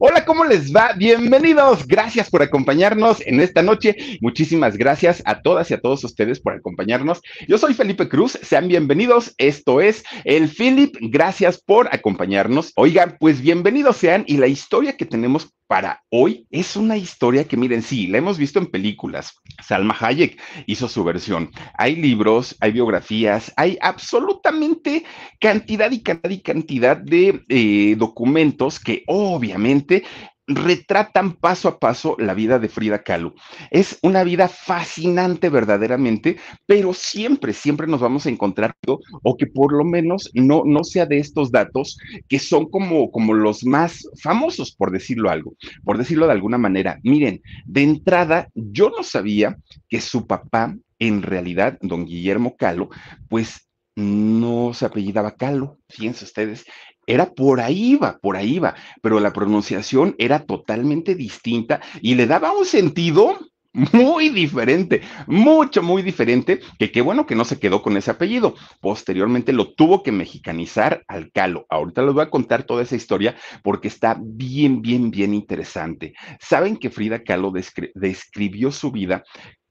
Hola, ¿cómo les va? Bienvenidos. Gracias por acompañarnos en esta noche. Muchísimas gracias a todas y a todos ustedes por acompañarnos. Yo soy Felipe Cruz. Sean bienvenidos. Esto es el Philip. Gracias por acompañarnos. Oigan, pues bienvenidos sean. Y la historia que tenemos para hoy es una historia que, miren, sí, la hemos visto en películas. Salma Hayek hizo su versión. Hay libros, hay biografías, hay absolutamente cantidad y cantidad y cantidad de eh, documentos que obviamente retratan paso a paso la vida de Frida Kahlo. Es una vida fascinante verdaderamente, pero siempre, siempre nos vamos a encontrar, o que por lo menos no, no sea de estos datos que son como, como los más famosos, por decirlo algo, por decirlo de alguna manera. Miren, de entrada, yo no sabía que su papá, en realidad, don Guillermo Kahlo, pues no se apellidaba Calo, fíjense ustedes, era por ahí va, por ahí va, pero la pronunciación era totalmente distinta y le daba un sentido muy diferente, mucho, muy diferente, que qué bueno que no se quedó con ese apellido. Posteriormente lo tuvo que mexicanizar al Calo. Ahorita les voy a contar toda esa historia porque está bien, bien, bien interesante. Saben que Frida Kahlo describió su vida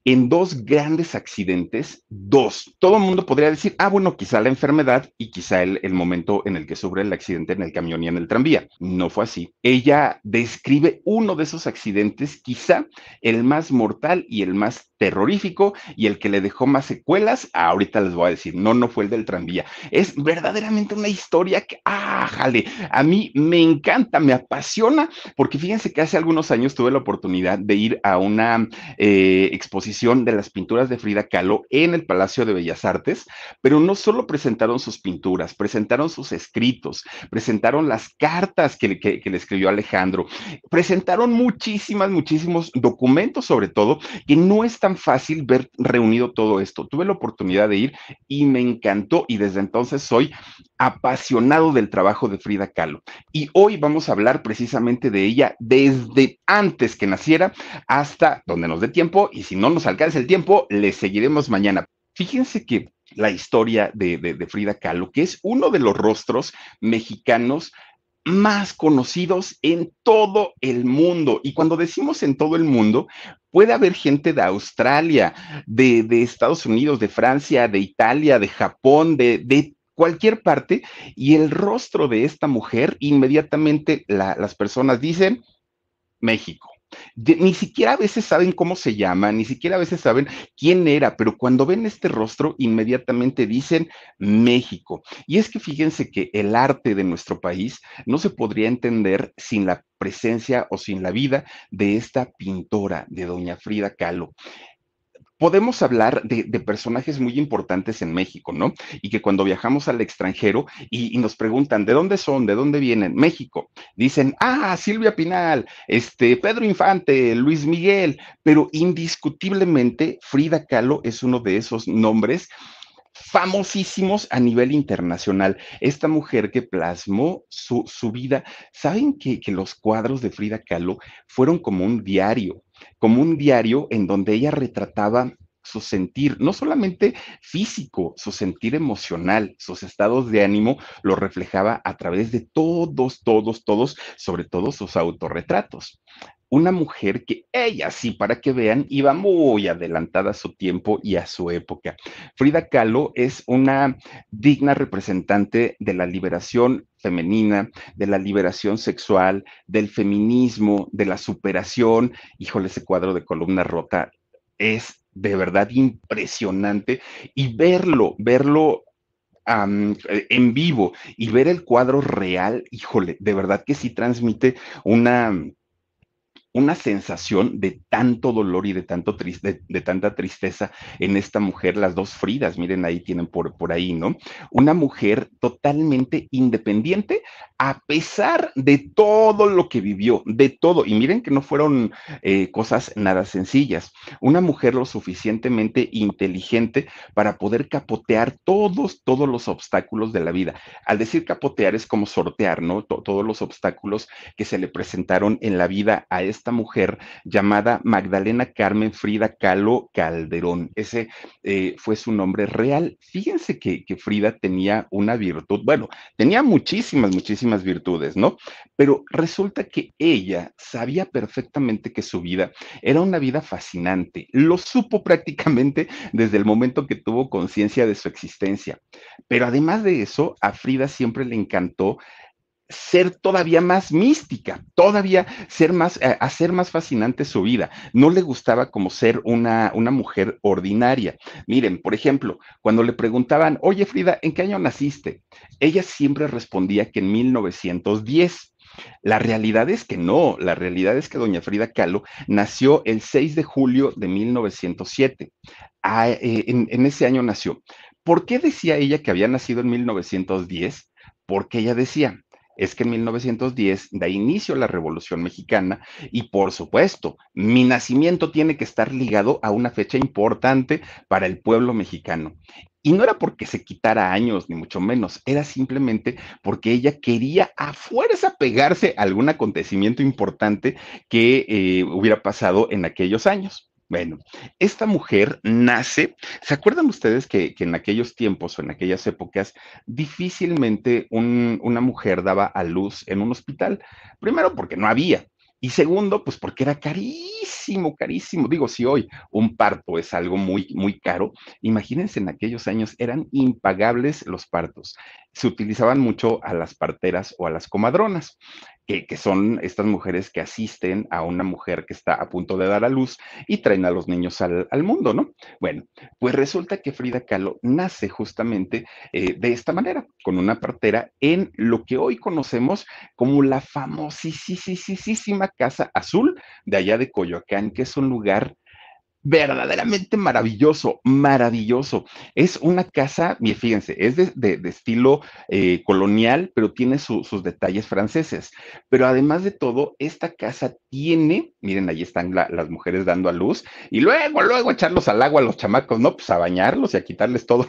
en dos grandes accidentes, dos. Todo el mundo podría decir, ah, bueno, quizá la enfermedad y quizá el, el, momento en el que sufre el accidente en el camión y en el tranvía. No fue así. Ella describe uno de esos accidentes, quizá el más mortal y el más terrorífico y el que le dejó más secuelas, ahorita les voy a decir, no, no fue el del tranvía. Es verdaderamente una historia que, ah, jale, a mí me encanta, me apasiona, porque fíjense que hace algunos años tuve la oportunidad de ir a una eh, exposición de las pinturas de Frida Kahlo en el Palacio de Bellas Artes, pero no solo presentaron sus pinturas, presentaron sus escritos, presentaron las cartas que, que, le escribió Alejandro, presentaron muchísimas, muchísimos documentos sobre todo, que no están fácil ver reunido todo esto. Tuve la oportunidad de ir y me encantó y desde entonces soy apasionado del trabajo de Frida Kahlo. Y hoy vamos a hablar precisamente de ella desde antes que naciera hasta donde nos dé tiempo y si no nos alcanza el tiempo, le seguiremos mañana. Fíjense que la historia de, Frida Kahlo, que es uno de los rostros mexicanos más conocidos en todo el mundo. Y cuando decimos en todo el mundo, puede haber gente de Australia, de, Estados Unidos, de Francia, de Italia, de Japón, de, cualquier parte, y el rostro de esta mujer, inmediatamente la, las personas dicen México. Ni siquiera a veces saben cómo se llama, ni siquiera a veces saben quién era, pero cuando ven este rostro, inmediatamente dicen México. Y es que fíjense que el arte de nuestro país no se podría entender sin la presencia o sin la vida de esta pintora, de doña Frida Kahlo podemos hablar de, personajes muy importantes en México, ¿no? Y que cuando viajamos al extranjero y, y, nos preguntan, ¿de dónde son? ¿De dónde vienen? México. Dicen, ah, Silvia Pinal, este, Pedro Infante, Luis Miguel, pero indiscutiblemente Frida Kahlo es uno de esos nombres famosísimos a nivel internacional. Esta mujer que plasmó su, su vida, ¿saben que, que, los cuadros de Frida Kahlo fueron como un diario? Como un diario en donde ella retrataba su sentir, no solamente físico, su sentir emocional, sus estados de ánimo, lo reflejaba a través de todos, todos, todos, sobre todo sus autorretratos una mujer que ella sí, para que vean, iba muy adelantada a su tiempo y a su época. Frida Kahlo es una digna representante de la liberación femenina, de la liberación sexual, del feminismo, de la superación. Híjole, ese cuadro de columna rota es de verdad impresionante y verlo, verlo en vivo y ver el cuadro real, híjole, de verdad que sí transmite una, una sensación de tanto dolor y de, tanto triste, de, tanta tristeza en esta mujer, las dos Fridas, miren ahí tienen por, por ahí, ¿no? Una mujer totalmente independiente a pesar de todo lo que vivió, de todo, y miren que no fueron eh, cosas nada sencillas, una mujer lo suficientemente inteligente para poder capotear todos, todos los obstáculos de la vida. Al decir capotear es como sortear, ¿no? todos los obstáculos que se le presentaron en la vida a esta mujer llamada Magdalena Carmen Frida Kahlo Calderón. Ese eh, fue su nombre real. Fíjense que Frida tenía una virtud, bueno, tenía muchísimas, muchísimas virtudes, ¿no? Pero resulta que ella sabía perfectamente que su vida era una vida fascinante. Lo supo prácticamente desde el momento que tuvo conciencia de su existencia. Pero además de eso, a Frida siempre le encantó ser todavía más mística, todavía ser más, eh, hacer más fascinante su vida. No le gustaba como ser una, una mujer ordinaria. Miren, por ejemplo, cuando le preguntaban, oye Frida, ¿en qué año naciste? Ella siempre respondía que en 1910. La realidad es que no, la realidad es que doña Frida Kahlo nació el 6 de julio de 1907. Ah, eh, en, en ese año nació. ¿Por qué decía ella que había nacido en 1910? Porque ella decía, es que en 1910 da inicio la Revolución Mexicana y por supuesto, mi nacimiento tiene que estar ligado a una fecha importante para el pueblo mexicano. Y no era porque se quitara años, ni mucho menos, era simplemente porque ella quería a fuerza pegarse a algún acontecimiento importante que eh, hubiera pasado en aquellos años. Bueno, esta mujer nace, ¿se acuerdan ustedes que, en aquellos tiempos o en aquellas épocas difícilmente una mujer daba a luz en un hospital? Primero porque no había, y segundo, pues porque era carísimo, carísimo. Digo, si hoy un parto es algo muy, muy caro, imagínense en aquellos años eran impagables los partos. Se utilizaban mucho a las parteras o a las comadronas que, son estas mujeres que asisten a una mujer que está a punto de dar a luz y traen a los niños al, mundo, ¿no? Bueno, pues resulta que Frida Kahlo nace justamente eh, de esta manera, con una partera en lo que hoy conocemos como la famosísima Casa Azul de allá de Coyoacán, que es un lugar verdaderamente maravilloso, maravilloso. Es una casa, fíjense, es de, estilo eh, colonial, pero tiene sus detalles franceses. Pero además de todo, esta casa tiene, miren, ahí están las mujeres dando a luz, y luego, luego echarlos al agua a los chamacos, ¿no? Pues a bañarlos y a quitarles todo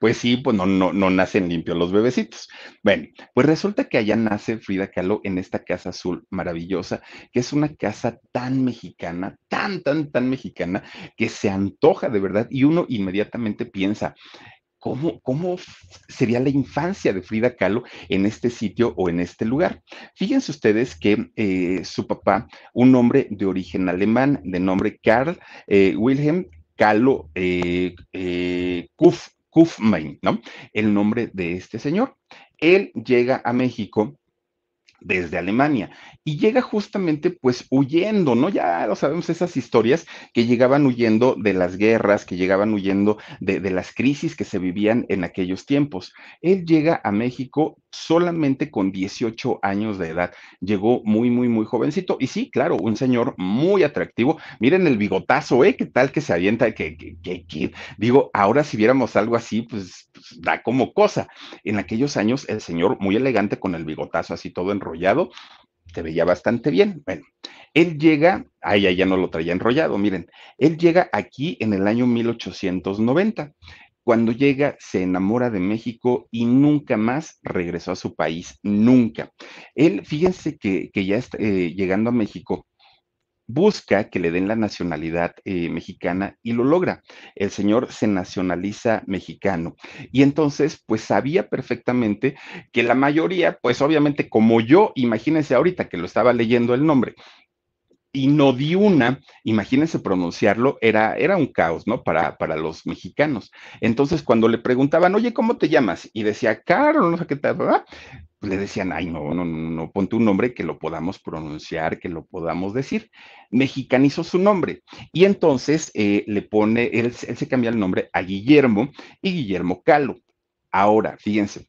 pues sí, pues no, no, nacen limpios los bebecitos. Bueno, pues resulta que allá nace Frida Kahlo en esta casa azul maravillosa, que es una casa tan mexicana, tan, tan, tan mexicana, que se antoja de verdad y uno inmediatamente piensa, ¿Cómo, ¿Cómo, sería la infancia de Frida Kahlo en este sitio o en este lugar? Fíjense ustedes que eh, su papá, un hombre de origen alemán, de nombre Karl eh, Wilhelm Kahlo eh, Kuf, Kufman, ¿no? El nombre de este señor. Él llega a México desde Alemania y llega justamente pues huyendo, ¿no? Ya lo sabemos esas historias que llegaban huyendo de las guerras, que llegaban huyendo de, de, las crisis que se vivían en aquellos tiempos. Él llega a México solamente con 18 años de edad, llegó muy, muy, muy jovencito y sí, claro, un señor muy atractivo. Miren el bigotazo, ¿eh? ¿Qué tal que se avienta? Que, que, que, digo, ahora si viéramos algo así, pues, pues da como cosa. En aquellos años el señor muy elegante con el bigotazo así todo enrollado, te veía bastante bien. Bueno, él llega, ay, ya no lo traía enrollado, miren, él llega aquí en el año 1890. Cuando llega, se enamora de México y nunca más regresó a su país, nunca. Él, fíjense que, ya está, eh, llegando a México, busca que le den la nacionalidad eh, mexicana y lo logra. El señor se nacionaliza mexicano. Y entonces, pues sabía perfectamente que la mayoría, pues obviamente como yo, imagínense ahorita que lo estaba leyendo el nombre, y Nodiuna, imagínense pronunciarlo, era, era un caos, ¿no? Para, para los mexicanos. Entonces, cuando le preguntaban, oye, ¿cómo te llamas? Y decía, Carlos, no sé qué tal. Pues le decían, ay, no, no, no, ponte un nombre que lo podamos pronunciar, que lo podamos decir. Mexicanizó su nombre. Y entonces eh, le pone, él, él se cambia el nombre a Guillermo y Guillermo Calo. Ahora, fíjense,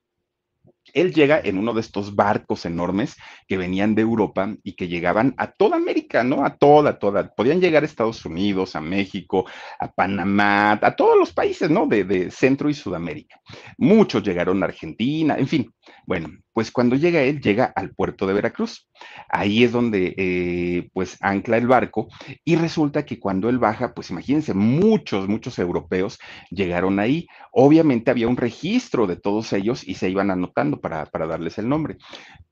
él llega en uno de estos barcos enormes que venían de Europa y que llegaban a toda América, ¿no? A toda, toda. Podían llegar a Estados Unidos, a México, a Panamá, a todos los países, ¿no? De, de Centro y Sudamérica. Muchos llegaron a Argentina, en fin. Bueno, pues cuando llega él, llega al puerto de Veracruz. Ahí es donde eh, pues ancla el barco y resulta que cuando él baja, pues imagínense, muchos, muchos europeos llegaron ahí. Obviamente había un registro de todos ellos y se iban anotando para, darles el nombre.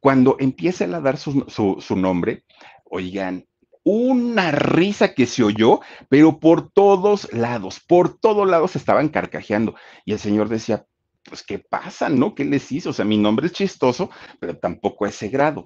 Cuando empieza a dar su, su nombre, oigan, una risa que se oyó, pero por todos lados, por todos lados estaban carcajeando. Y el señor decía, pues, ¿qué pasa, no? ¿Qué les hizo? O sea, mi nombre es chistoso, pero tampoco a ese grado.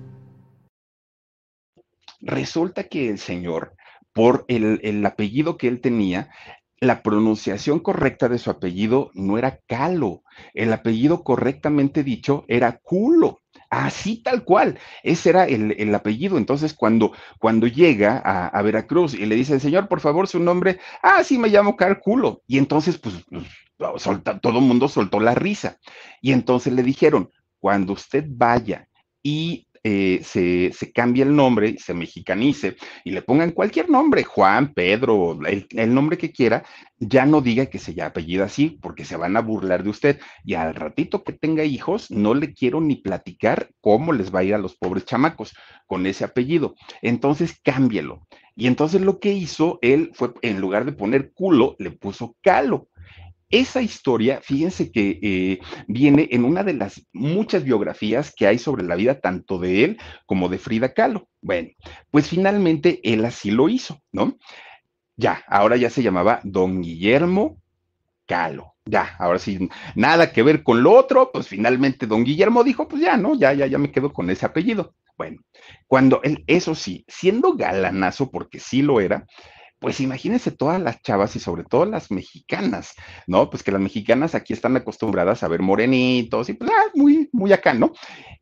Resulta que el señor, por el, apellido que él tenía, la pronunciación correcta de su apellido no era Calo, el apellido correctamente dicho era Culo. Así tal cual, ese era el, apellido. Entonces, cuando, cuando llega a, Veracruz y le dice, señor, por favor, su nombre, ah, sí, me llamo Culo. Y entonces, pues, pues todo el mundo soltó la risa. Y entonces le dijeron, cuando usted vaya y eh, se, se, cambie el nombre, se mexicanice y le pongan cualquier nombre, Juan, Pedro, el, nombre que quiera, ya no diga que se llama apellido así, porque se van a burlar de usted. Y al ratito que tenga hijos, no le quiero ni platicar cómo les va a ir a los pobres chamacos con ese apellido. Entonces, cámbielo. Y entonces lo que hizo él fue, en lugar de poner culo, le puso calo. Esa historia, fíjense que eh, viene en una de las muchas biografías que hay sobre la vida tanto de él como de Frida Kahlo. Bueno, pues finalmente él así lo hizo, ¿no? Ya, ahora ya se llamaba Don Guillermo Kahlo. Ya, ahora sí, nada que ver con lo otro, pues finalmente don Guillermo dijo, pues ya, ¿no? Ya, ya, ya me quedo con ese apellido. Bueno, cuando él, eso sí, siendo galanazo, porque sí lo era, pues imagínense todas las chavas y sobre todo las mexicanas, ¿no? Pues que las mexicanas aquí están acostumbradas a ver morenitos y pues ah, muy, muy acá, ¿no?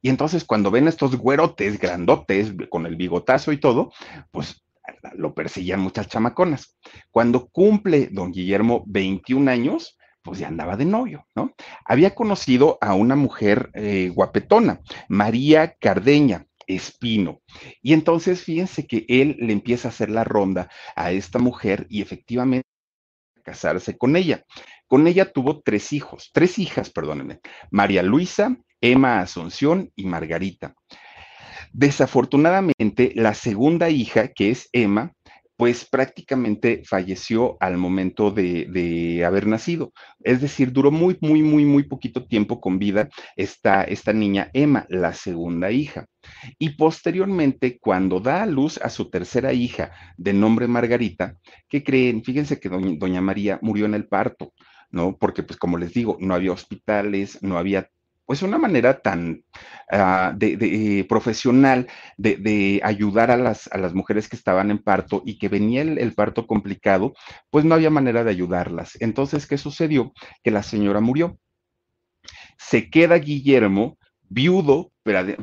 Y entonces cuando ven estos güerotes grandotes con el bigotazo y todo, pues lo perseguían muchas chamaconas. Cuando cumple don Guillermo 21 años, pues ya andaba de novio, ¿no? Había conocido a una mujer eh, guapetona, María Cardeña, Espino. Y entonces fíjense que él le empieza a hacer la ronda a esta mujer y efectivamente casarse con ella. Con ella tuvo tres hijos, tres hijas, perdónenme, María Luisa, Emma Asunción y Margarita. Desafortunadamente, la segunda hija, que es Emma, pues prácticamente falleció al momento de, haber nacido. Es decir, duró muy, muy, muy, muy poquito tiempo con vida esta, esta niña Emma, la segunda hija. Y posteriormente, cuando da a luz a su tercera hija de nombre Margarita, ¿qué creen? Fíjense que doña María murió en el parto. ¿no? Porque, pues, como les digo, no había hospitales, no había pues una manera tan ah, de, eh, profesional de, ayudar a las, a las, mujeres que estaban en parto y que venía el, parto complicado, pues no había manera de ayudarlas. Entonces, ¿qué sucedió? Que la señora murió. Se queda Guillermo viudo,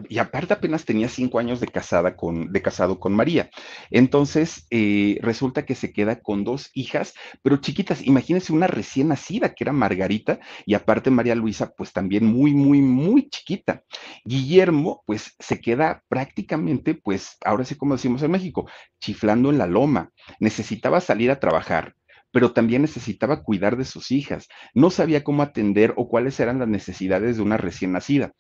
y aparte apenas tenía cinco años de, casada con, de casado con María. Entonces, eh, resulta que se queda con dos hijas, pero chiquitas. Imagínense una recién nacida, que era Margarita, y aparte María Luisa, pues también muy, muy, muy chiquita. Guillermo, pues se queda prácticamente, pues ahora sí como decimos en México, chiflando en la loma. Necesitaba salir a trabajar pero también necesitaba cuidar de sus hijas. No sabía cómo atender o cuáles eran las necesidades de una recién nacida.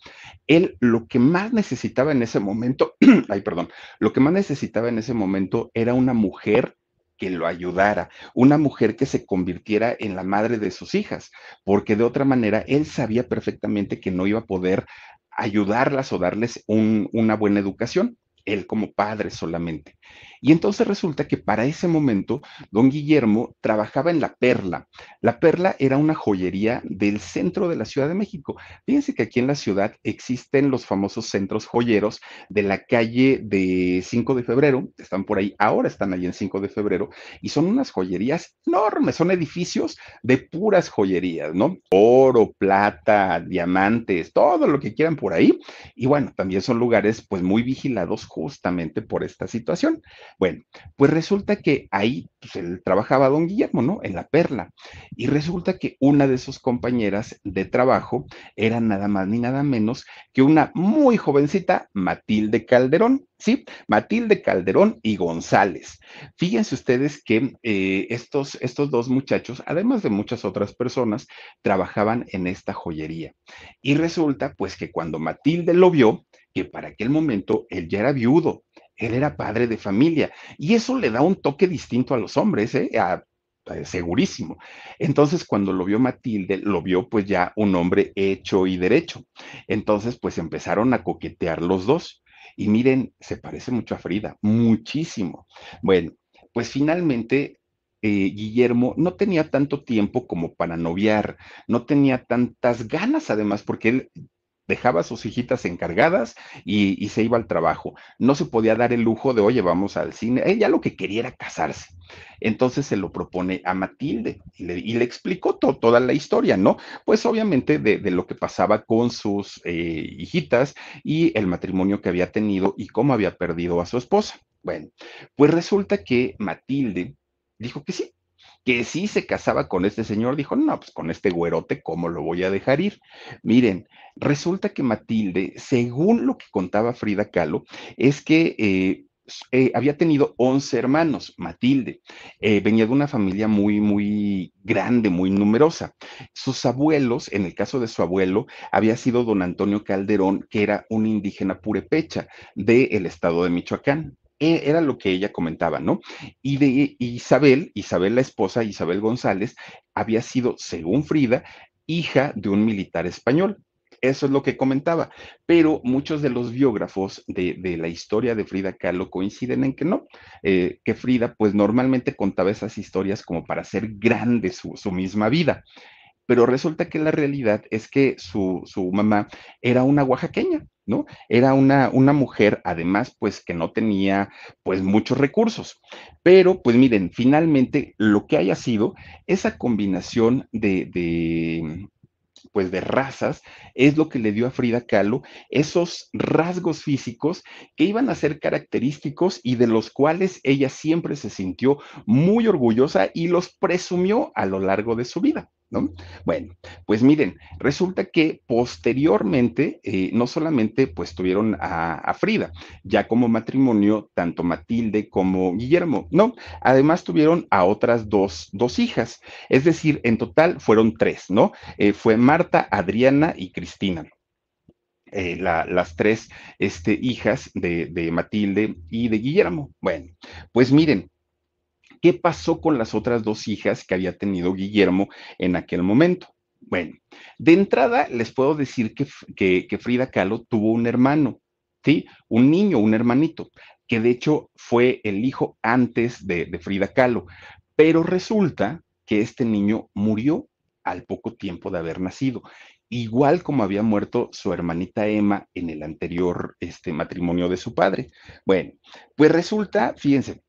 Él lo que más necesitaba en ese momento, ay, perdón, lo que más necesitaba en ese momento era una mujer que lo ayudara, una mujer que se convirtiera en la madre de sus hijas, porque de otra manera él sabía perfectamente que no iba a poder ayudarlas o darles una buena educación él como padre solamente. Y entonces resulta que para ese momento, don Guillermo trabajaba en La Perla. La Perla era una joyería del centro de la Ciudad de México. Fíjense que aquí en la ciudad existen los famosos centros joyeros de la calle de 5 de febrero, están por ahí, ahora están ahí en 5 de febrero, y son unas joyerías enormes, son edificios de puras joyerías, ¿no? Oro, plata, diamantes, todo lo que quieran por ahí. Y bueno, también son lugares pues muy vigilados justamente por esta situación. Bueno, pues resulta que ahí pues, él trabajaba don Guillermo, ¿no? En la perla. Y resulta que una de sus compañeras de trabajo era nada más ni nada menos que una muy jovencita, Matilde Calderón. Sí, Matilde Calderón y González. Fíjense ustedes que eh, estos, estos dos muchachos, además de muchas otras personas, trabajaban en esta joyería. Y resulta pues que cuando Matilde lo vio, que para aquel momento él ya era viudo, él era padre de familia y eso le da un toque distinto a los hombres, ¿eh? segurísimo. Entonces, cuando lo vio Matilde, lo vio pues ya un hombre hecho y derecho. Entonces, pues empezaron a coquetear los dos. Y miren, se parece mucho a Frida, muchísimo. Bueno, pues finalmente eh, Guillermo no tenía tanto tiempo como para noviar, no tenía tantas ganas además, porque él dejaba a sus hijitas encargadas y, se iba al trabajo. No se podía dar el lujo de, oye, vamos al cine. Ella lo que quería era casarse. Entonces se lo propone a Matilde y le, explicó toda la historia, ¿no? Pues obviamente de, lo que pasaba con sus eh, hijitas y el matrimonio que había tenido y cómo había perdido a su esposa. Bueno, pues resulta que Matilde dijo que sí, que sí se casaba con este señor, dijo, no, pues con este güerote, ¿cómo lo voy a dejar ir? Miren, resulta que Matilde, según lo que contaba Frida Kahlo, es que... Eh, eh, había tenido 11 hermanos, Matilde. Eh, venía de una familia muy, muy grande, muy numerosa. Sus abuelos, en el caso de su abuelo, había sido don Antonio Calderón, que era un indígena purepecha del estado de Michoacán. E, era lo que ella comentaba, ¿no? Y de Isabel, Isabel la esposa, Isabel González, había sido, según Frida, hija de un militar español. Eso es lo que comentaba, pero muchos de los biógrafos de, la historia de Frida Kahlo coinciden en que no, eh, que Frida pues normalmente contaba esas historias como para hacer grande su, misma vida pero resulta que la realidad es que su, su, mamá era una oaxaqueña, ¿no? Era una, una mujer, además, pues que no tenía, pues, muchos recursos. Pero, pues miren, finalmente lo que haya sido, esa combinación de, de pues de razas, es lo que le dio a Frida Kahlo esos rasgos físicos que iban a ser característicos y de los cuales ella siempre se sintió muy orgullosa y los presumió a lo largo de su vida. ¿No? Bueno, pues miren, resulta que posteriormente eh, no solamente pues tuvieron a, Frida, ya como matrimonio, tanto Matilde como Guillermo, ¿no? Además tuvieron a otras dos, dos hijas, es decir, en total fueron tres, ¿no? Eh, fue Marta, Adriana y Cristina. Eh, las tres este, hijas de, de Matilde y de Guillermo. Bueno, pues miren, ¿Qué pasó con las otras dos hijas que había tenido Guillermo en aquel momento? Bueno, de entrada les puedo decir que, Frida Kahlo tuvo un hermano, ¿sí? Un niño, un hermanito, que de hecho fue el hijo antes de, de Frida Kahlo, pero resulta que este niño murió al poco tiempo de haber nacido, igual como había muerto su hermanita Emma en el anterior este, matrimonio de su padre. Bueno, pues resulta, fíjense,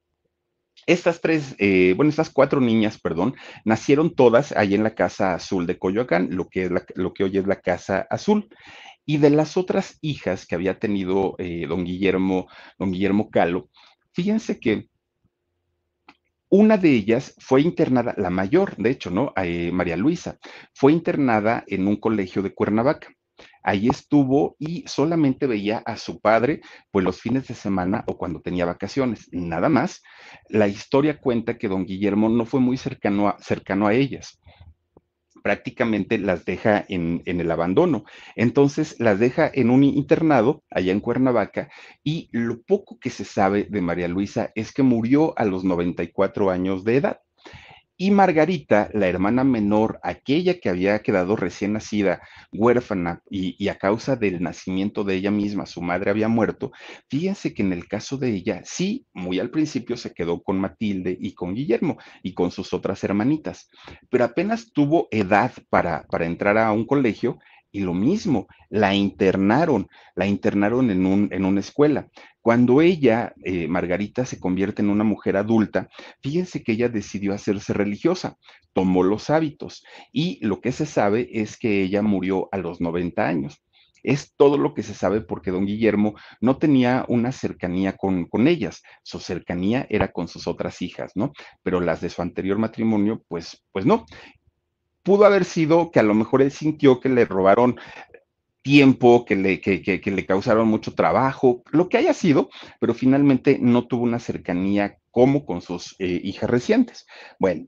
estas tres, eh, bueno, estas cuatro niñas, perdón, nacieron todas ahí en la Casa Azul de Coyoacán, lo que, lo que hoy es la Casa Azul. Y de las otras hijas que había tenido eh, don Guillermo, don Guillermo Calo, fíjense que una de ellas fue internada, la mayor, de hecho, ¿no? Eh, María Luisa, fue internada en un colegio de Cuernavaca. Ahí estuvo y solamente veía a su padre, pues los fines de semana o cuando tenía vacaciones, nada más. La historia cuenta que don Guillermo no fue muy cercano a, cercano a ellas prácticamente las deja en, en, el abandono. Entonces las deja en un internado allá en Cuernavaca y lo poco que se sabe de María Luisa es que murió a los 94 años de edad. Y Margarita, la hermana menor, aquella que había quedado recién nacida, huérfana, y, a causa del nacimiento de ella misma, su madre había muerto, fíjense que en el caso de ella, sí, muy al principio se quedó con Matilde y con Guillermo y con sus otras hermanitas, pero apenas tuvo edad para, para entrar a un colegio, y lo mismo, la internaron, la internaron en, un, en una escuela. Cuando ella, eh, Margarita, se convierte en una mujer adulta, fíjense que ella decidió hacerse religiosa, tomó los hábitos y lo que se sabe es que ella murió a los 90 años. Es todo lo que se sabe porque don Guillermo no tenía una cercanía con, con, ellas, su cercanía era con sus otras hijas, ¿no? Pero las de su anterior matrimonio, pues, pues no. Pudo haber sido que a lo mejor él sintió que le robaron tiempo, que le, que, le causaron mucho trabajo, lo que haya sido, pero finalmente no tuvo una cercanía como con sus eh, hijas recientes. Bueno,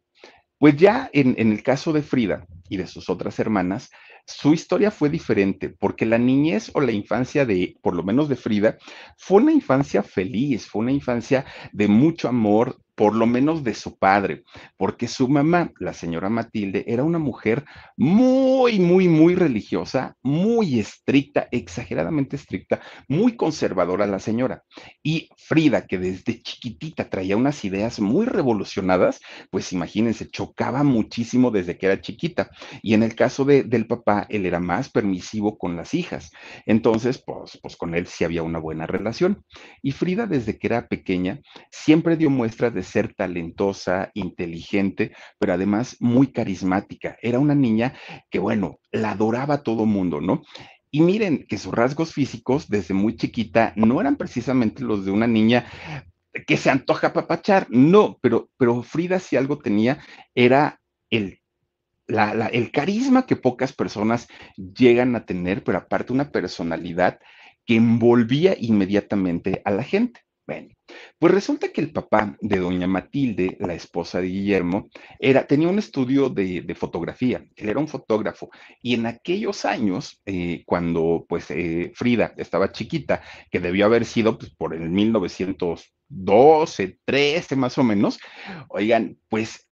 pues ya en, en el caso de Frida y de sus otras hermanas, su historia fue diferente, porque la niñez o la infancia de, por lo menos de Frida, fue una infancia feliz, fue una infancia de mucho amor, por lo menos de su padre, porque su mamá, la señora Matilde, era una mujer muy, muy, muy religiosa, muy estricta, exageradamente estricta, muy conservadora la señora. Y Frida, que desde chiquitita traía unas ideas muy revolucionadas, pues imagínense, chocaba muchísimo desde que era chiquita. Y en el caso de, del papá, él era más permisivo con las hijas. Entonces, pues, pues con él sí había una buena relación. Y Frida, desde que era pequeña, siempre dio muestras de ser talentosa, inteligente, pero además muy carismática. Era una niña que, bueno, la adoraba todo mundo, ¿no? Y miren que sus rasgos físicos desde muy chiquita no eran precisamente los de una niña que se antoja papachar, no, pero, pero Frida si algo tenía era el, el carisma que pocas personas llegan a tener, pero aparte una personalidad que envolvía inmediatamente a la gente. Pues resulta que el papá de doña Matilde, la esposa de Guillermo, era, tenía un estudio de, de fotografía, él era un fotógrafo, y en aquellos años, eh, cuando pues eh, Frida estaba chiquita, que debió haber sido pues, por el 1912, 13 más o menos, oigan, pues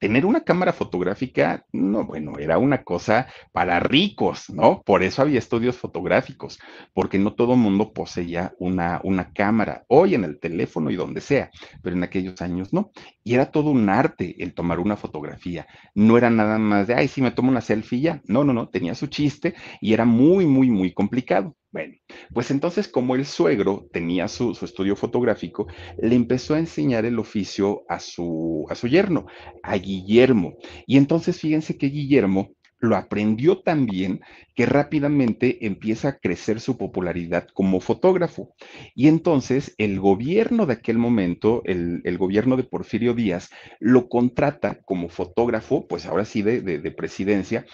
Tener una cámara fotográfica, no, bueno, era una cosa para ricos, ¿no? Por eso había estudios fotográficos, porque no todo mundo poseía una, una cámara, hoy en el teléfono y donde sea, pero en aquellos años no. Y era todo un arte el tomar una fotografía. No era nada más de, ay, sí, me tomo una selfie ya. No, no, no, tenía su chiste y era muy, muy, muy complicado. Bueno, pues entonces como el suegro tenía su, su, estudio fotográfico, le empezó a enseñar el oficio a su, a su yerno, a Guillermo. Y entonces fíjense que Guillermo lo aprendió tan bien que rápidamente empieza a crecer su popularidad como fotógrafo. Y entonces el gobierno de aquel momento, el, el gobierno de Porfirio Díaz, lo contrata como fotógrafo, pues ahora sí de, de, de presidencia,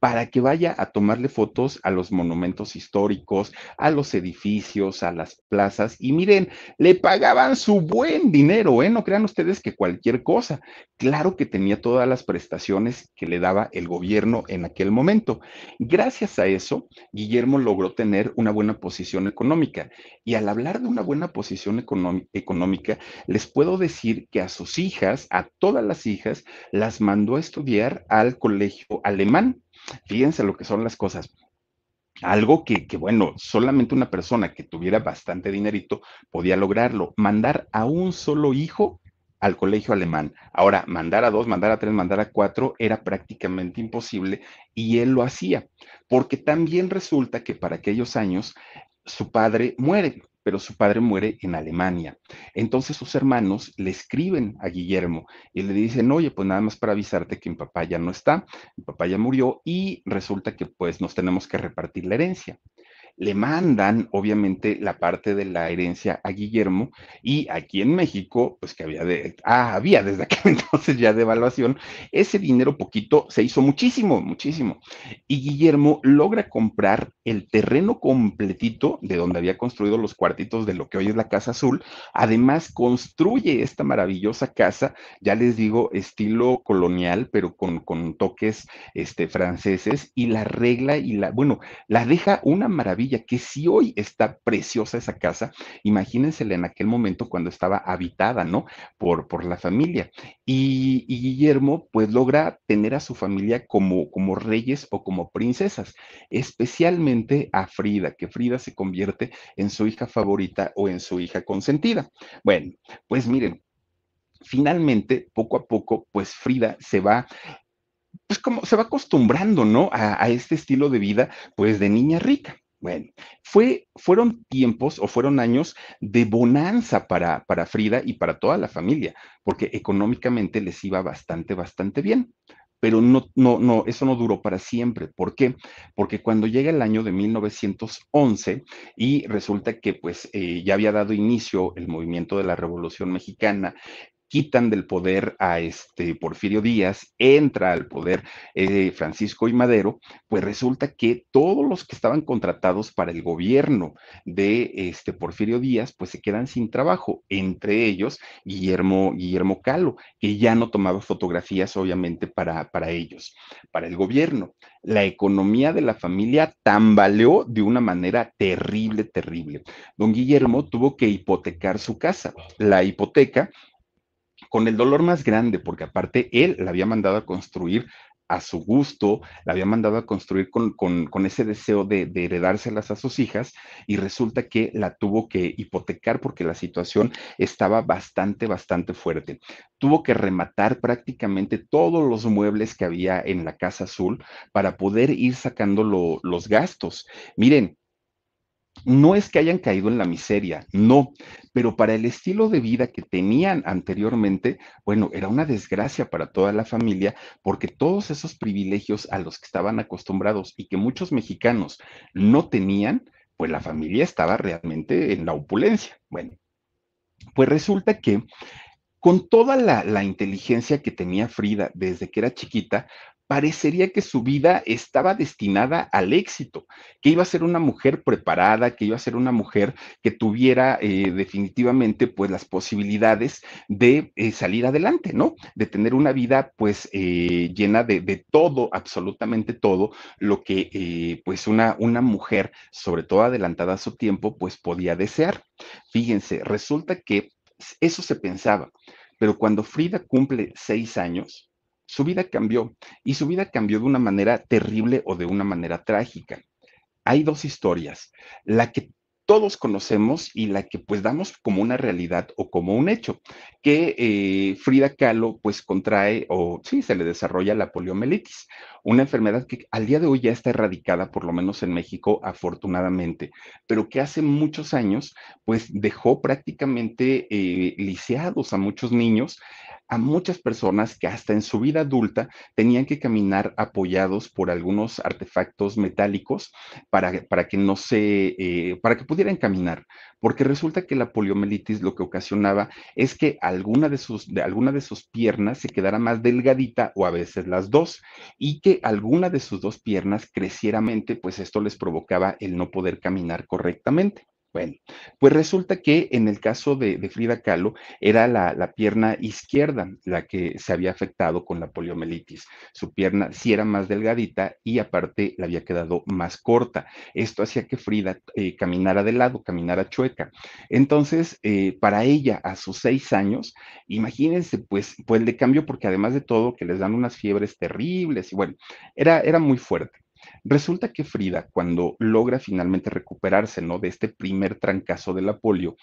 para que vaya a tomarle fotos a los monumentos históricos, a los edificios, a las plazas. Y miren, le pagaban su buen dinero, ¿eh? No crean ustedes que cualquier cosa. Claro que tenía todas las prestaciones que le daba el gobierno en aquel momento. Gracias a eso, Guillermo logró tener una buena posición económica. Y al hablar de una buena posición económica, les puedo decir que a sus hijas, a todas las hijas, las mandó a estudiar al colegio alemán. Fíjense lo que son las cosas. Algo que, que, bueno, solamente una persona que tuviera bastante dinerito podía lograrlo. Mandar a un solo hijo al colegio alemán. Ahora, mandar a dos, mandar a tres, mandar a cuatro era prácticamente imposible y él lo hacía, porque también resulta que para aquellos años su padre muere, pero su padre muere en Alemania. Entonces sus hermanos le escriben a Guillermo y le dicen, oye, pues nada más para avisarte que mi papá ya no está, mi papá ya murió y resulta que pues nos tenemos que repartir la herencia le mandan obviamente la parte de la herencia a Guillermo y aquí en México, pues que había de, ah, había desde aquel entonces ya de evaluación, ese dinero poquito se hizo muchísimo, muchísimo. Y Guillermo logra comprar el terreno completito de donde había construido los cuartitos de lo que hoy es la Casa Azul. Además, construye esta maravillosa casa, ya les digo, estilo colonial, pero con, con toques este, franceses y la regla y la, bueno, la deja una maravilla que si hoy está preciosa esa casa, imagínensela en aquel momento cuando estaba habitada, ¿no? Por, por la familia. Y, Guillermo, pues logra tener a su familia como, como reyes o como princesas, especialmente a Frida, que Frida se convierte en su hija favorita o en su hija consentida. Bueno, pues miren, finalmente, poco a poco, pues Frida se va pues como se va acostumbrando, ¿no? A, a, este estilo de vida, pues de niña rica. Bueno, fue, fueron tiempos o fueron años de bonanza para, para Frida y para toda la familia, porque económicamente les iba bastante, bastante bien pero no, no, no, eso no duró para siempre. ¿Por qué? Porque cuando llega el año de 1911 y resulta que pues eh, ya había dado inicio el movimiento de la Revolución Mexicana, quitan del poder a este Porfirio Díaz, entra al poder eh, Francisco y Madero, pues resulta que todos los que estaban contratados para el gobierno de este Porfirio Díaz, pues se quedan sin trabajo, entre ellos Guillermo, Guillermo Calo, que ya no tomaba fotografías obviamente para, para ellos, para el gobierno. La economía de la familia tambaleó de una manera terrible, terrible. Don Guillermo tuvo que hipotecar su casa. La hipoteca con el dolor más grande, porque aparte él la había mandado a construir a su gusto, la había mandado a construir con, ese deseo de, de, heredárselas a sus hijas y resulta que la tuvo que hipotecar porque la situación estaba bastante, bastante fuerte. Tuvo que rematar prácticamente todos los muebles que había en la Casa Azul para poder ir sacando los gastos. Miren, no es que hayan caído en la miseria, no, pero para el estilo de vida que tenían anteriormente, bueno, era una desgracia para toda la familia porque todos esos privilegios a los que estaban acostumbrados y que muchos mexicanos no tenían, pues la familia estaba realmente en la opulencia. Bueno, pues resulta que con toda la, inteligencia que tenía Frida desde que era chiquita, parecería que su vida estaba destinada al éxito, que iba a ser una mujer preparada, que iba a ser una mujer que tuviera eh, definitivamente pues las posibilidades de eh, salir adelante, ¿no? De tener una vida pues eh, llena de, de, todo, absolutamente todo, lo que pues una, una mujer, sobre todo adelantada a su tiempo, pues podía desear. Fíjense, resulta que eso se pensaba, pero cuando Frida cumple seis años, su vida cambió y su vida cambió de una manera terrible o de una manera trágica. Hay dos historias, la que todos conocemos y la que pues damos como una realidad o como un hecho, que eh, Frida Kahlo pues contrae o sí, se le desarrolla la poliomielitis, una enfermedad que al día de hoy ya está erradicada, por lo menos en México, afortunadamente, pero que hace muchos años pues dejó prácticamente eh, lisiados a muchos niños a muchas personas que hasta en su vida adulta tenían que caminar apoyados por algunos artefactos metálicos para, para que no se, eh, para que pudieran caminar, porque resulta que la poliomielitis lo que ocasionaba es que alguna de sus, de alguna de sus piernas se quedara más delgadita o a veces las dos, y que alguna de sus dos piernas creciera mente, pues esto les provocaba el no poder caminar correctamente. Bueno, pues resulta que en el caso de, Frida Kahlo era la, pierna izquierda la que se había afectado con la poliomielitis. Su pierna sí era más delgadita y aparte le había quedado más corta. Esto hacía que Frida eh, caminara de lado, caminara chueca. Entonces, eh, para ella a sus seis años, imagínense, pues, pues le cambió porque además de todo que les dan unas fiebres terribles y bueno, era, era muy fuerte. Resulta que Frida, cuando logra finalmente recuperarse, ¿no? De este primer trancazo de la polio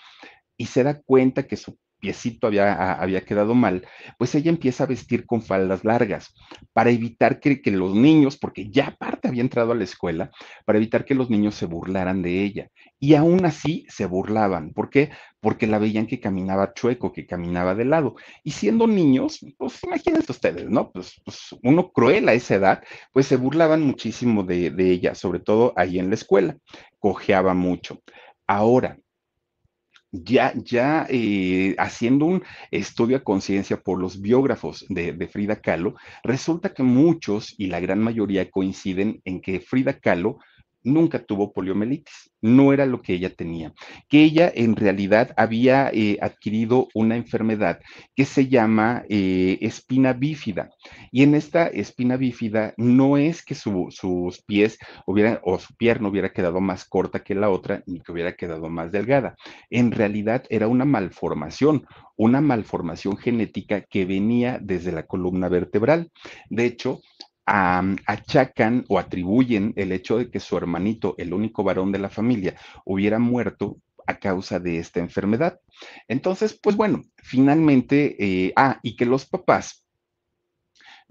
y se da cuenta que su piecito había, había quedado mal, pues ella empieza a vestir con faldas largas para evitar que, los niños, porque ya aparte había entrado a la escuela, para evitar que los niños se burlaran de ella. Y aún así se burlaban. ¿Por qué? Porque la veían que caminaba chueco, que caminaba de lado. Y siendo niños, pues imagínense ustedes, ¿no? Pues, pues uno cruel a esa edad, pues se burlaban muchísimo de, de ella, sobre todo ahí en la escuela. Cojeaba mucho. Ahora, ya, ya eh, haciendo un estudio a conciencia por los biógrafos de, de, Frida Kahlo, resulta que muchos y la gran mayoría coinciden en que Frida Kahlo nunca tuvo poliomielitis, no era lo que ella tenía, que ella en realidad había eh, adquirido una enfermedad que se llama eh, espina bífida. Y en esta espina bífida no es que su, sus pies hubieran, o su pierna hubiera quedado más corta que la otra, ni que hubiera quedado más delgada. En realidad era una malformación, una malformación genética que venía desde la columna vertebral. De hecho, achacan o atribuyen el hecho de que su hermanito, el único varón de la familia, hubiera muerto a causa de esta enfermedad. Entonces, pues bueno, finalmente, eh, ah, y que los papás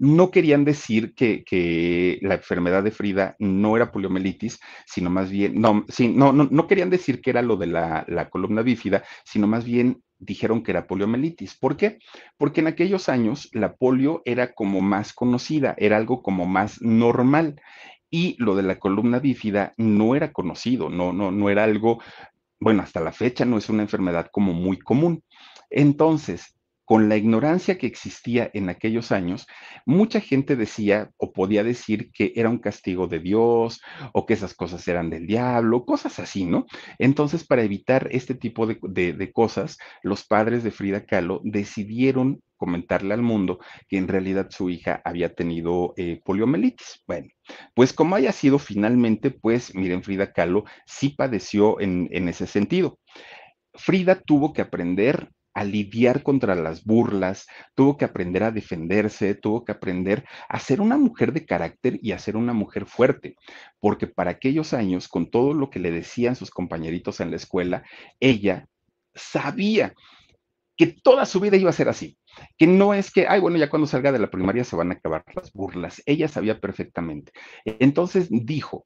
no querían decir que, la enfermedad de Frida no era poliomielitis, sino más bien, no, sí, no, no, no querían decir que era lo de la, la columna bífida, sino más bien dijeron que era poliomielitis. ¿Por qué? Porque en aquellos años la polio era como más conocida, era algo como más normal. Y lo de la columna bífida no era conocido, no, no, no era algo, bueno, hasta la fecha no es una enfermedad como muy común. Entonces, con la ignorancia que existía en aquellos años, mucha gente decía o podía decir que era un castigo de Dios o que esas cosas eran del diablo, cosas así, ¿no? Entonces, para evitar este tipo de, de, cosas, los padres de Frida Kahlo decidieron comentarle al mundo que en realidad su hija había tenido eh, poliomielitis. Bueno, pues como haya sido finalmente, pues miren, Frida Kahlo sí padeció en, en ese sentido. Frida tuvo que aprender a lidiar contra las burlas, tuvo que aprender a defenderse, tuvo que aprender a ser una mujer de carácter y a ser una mujer fuerte, porque para aquellos años, con todo lo que le decían sus compañeritos en la escuela, ella sabía que toda su vida iba a ser así, que no es que, ay, bueno, ya cuando salga de la primaria se van a acabar las burlas, ella sabía perfectamente. Entonces dijo,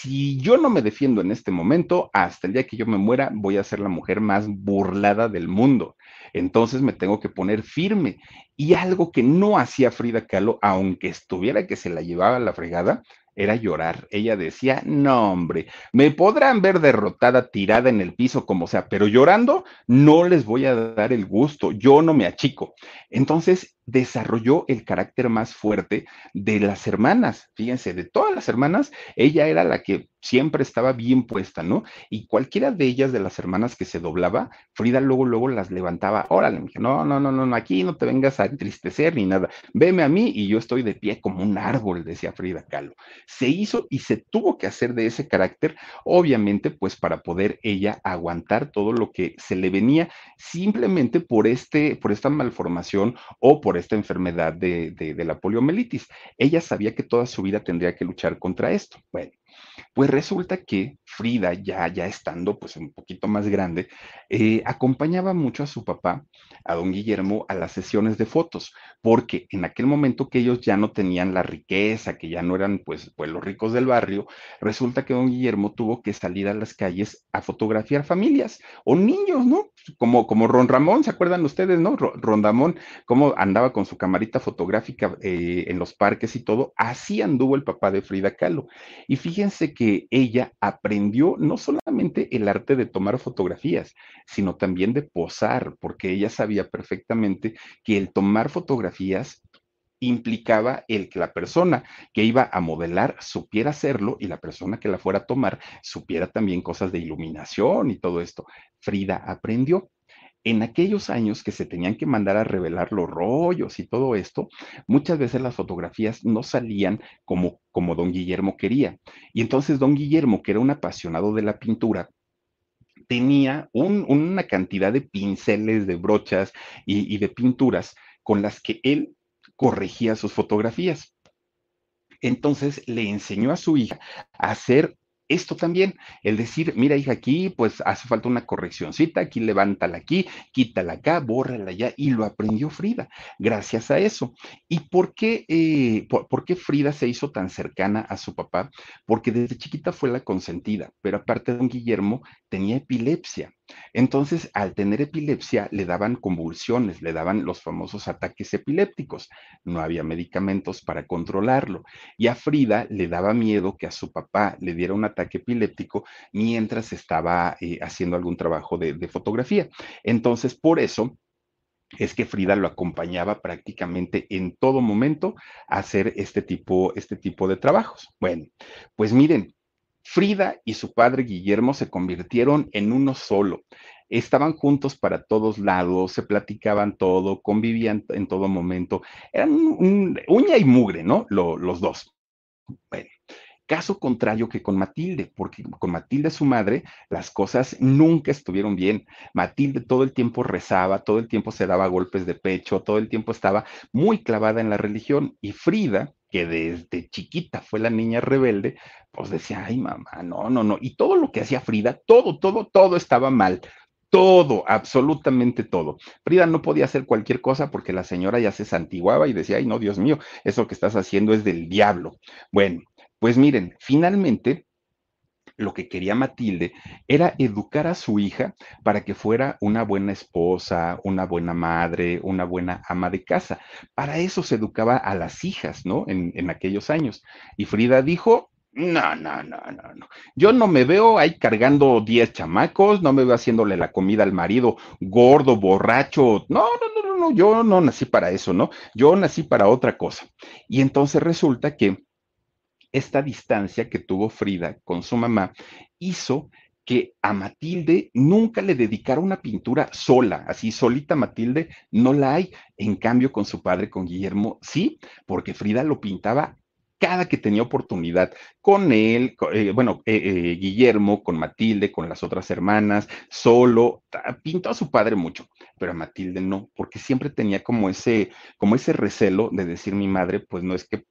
si yo no me defiendo en este momento, hasta el día que yo me muera, voy a ser la mujer más burlada del mundo. Entonces me tengo que poner firme. Y algo que no hacía Frida Kahlo, aunque estuviera que se la llevaba a la fregada, era llorar. Ella decía, no, hombre, me podrán ver derrotada, tirada en el piso, como sea, pero llorando no les voy a dar el gusto, yo no me achico. Entonces desarrolló el carácter más fuerte de las hermanas. Fíjense, de todas las hermanas, ella era la que siempre estaba bien puesta, ¿no? Y cualquiera de ellas, de las hermanas que se doblaba, Frida luego, luego las levantaba. Órale, no, no, no, no, aquí no te vengas a entristecer ni nada. Veme a mí y yo estoy de pie como un árbol, decía Frida Kahlo. Se hizo y se tuvo que hacer de ese carácter, obviamente, pues para poder ella aguantar todo lo que se le venía simplemente por este, por esta malformación o por esta enfermedad de, la poliomielitis. Ella sabía que toda su vida tendría que luchar contra esto. Bueno, pues resulta que Frida, ya, ya estando pues un poquito más grande, eh, acompañaba mucho a su papá, a don Guillermo, a las sesiones de fotos, porque en aquel momento que ellos ya no tenían la riqueza, que ya no eran pues, pues los ricos del barrio, resulta que don Guillermo tuvo que salir a las calles a fotografiar familias o niños, ¿no? Como, como Ron Ramón, ¿se acuerdan ustedes, no? Ron Ramón, cómo andaba con su camarita fotográfica eh, en los parques y todo, así anduvo el papá de Frida Kahlo. Y fíjense que ella aprendió no solamente el arte de tomar fotografías, sino también de posar, porque ella sabía perfectamente que el tomar fotografías implicaba el que la persona que iba a modelar supiera hacerlo y la persona que la fuera a tomar supiera también cosas de iluminación y todo esto. Frida aprendió. En aquellos años que se tenían que mandar a revelar los rollos y todo esto, muchas veces las fotografías no salían como, como don Guillermo quería. Y entonces don Guillermo, que era un apasionado de la pintura, tenía una cantidad de pinceles, de brochas y, y de pinturas con las que él corregía sus fotografías. Entonces le enseñó a su hija a hacer esto también, el decir, mira hija, aquí pues hace falta una correccióncita, aquí levántala aquí, quítala acá, bórrala allá, y lo aprendió Frida, gracias a eso. ¿Y por qué, eh, por, qué Frida se hizo tan cercana a su papá? Porque desde chiquita fue la consentida, pero aparte don Guillermo tenía epilepsia. Entonces, al tener epilepsia, le daban convulsiones, le daban los famosos ataques epilépticos. No había medicamentos para controlarlo. Y a Frida le daba miedo que a su papá le diera un ataque epiléptico mientras estaba eh, haciendo algún trabajo de, de fotografía. Entonces, por eso, es que Frida lo acompañaba prácticamente en todo momento a hacer este tipo, este tipo de trabajos. Bueno, pues miren, Frida y su padre Guillermo se convirtieron en uno solo. Estaban juntos para todos lados, se platicaban todo, convivían en todo momento. Eran uña y mugre, ¿no? los dos. Bueno, caso contrario que con Matilde, porque con Matilde, su madre, las cosas nunca estuvieron bien. Matilde todo el tiempo rezaba, todo el tiempo se daba golpes de pecho, todo el tiempo estaba muy clavada en la religión. Y Frida, que desde chiquita fue la niña rebelde, pues decía, ay mamá, no, no, no. Y todo lo que hacía Frida, todo, todo, todo estaba mal. Todo, absolutamente todo. Frida no podía hacer cualquier cosa porque la señora ya se santiguaba y decía, ay no, Dios mío, eso que estás haciendo es del diablo. Bueno, pues miren, finalmente lo que quería Matilde era educar a su hija para que fuera una buena esposa, una buena madre, una buena ama de casa. Para eso se educaba a las hijas, ¿no? En, aquellos años. Y Frida dijo, no, no, no, no, no. Yo no me veo ahí cargando 10 chamacos, no me veo haciéndole la comida al marido gordo, borracho. No, no, no, no, no, yo no nací para eso, ¿no? Yo nací para otra cosa. Y entonces resulta que esta distancia que tuvo Frida con su mamá hizo que a Matilde nunca le dedicara una pintura sola, así solita Matilde no la hay. En cambio, con su padre, con Guillermo, sí, porque Frida lo pintaba cada que tenía oportunidad, con él, eh, bueno, eh, eh, Guillermo, con Matilde, con las otras hermanas, solo, pintó a su padre mucho, pero a Matilde no, porque siempre tenía como ese, como ese recelo de decir mi madre, pues no es que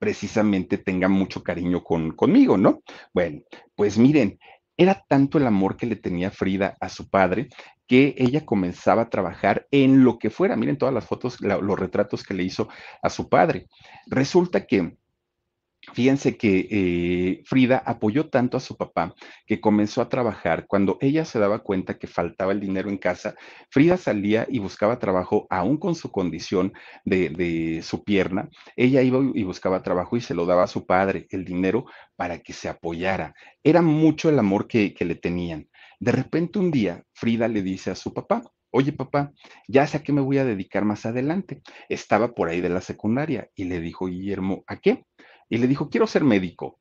precisamente tenga mucho cariño con, conmigo, ¿no? Bueno, pues miren, era tanto el amor que le tenía Frida a su padre que ella comenzaba a trabajar en lo que fuera. Miren todas las fotos, los retratos que le hizo a su padre. Resulta que Fíjense que eh, Frida apoyó tanto a su papá que comenzó a trabajar. Cuando ella se daba cuenta que faltaba el dinero en casa, Frida salía y buscaba trabajo, aún con su condición de, su pierna. Ella iba y buscaba trabajo y se lo daba a su padre, el dinero, para que se apoyara. Era mucho el amor que, que le tenían. De repente un día, Frida le dice a su papá, Oye, papá, ya sé a qué me voy a dedicar más adelante. Estaba por ahí de la secundaria y le dijo Guillermo, ¿a qué? Y le dijo, quiero ser médico.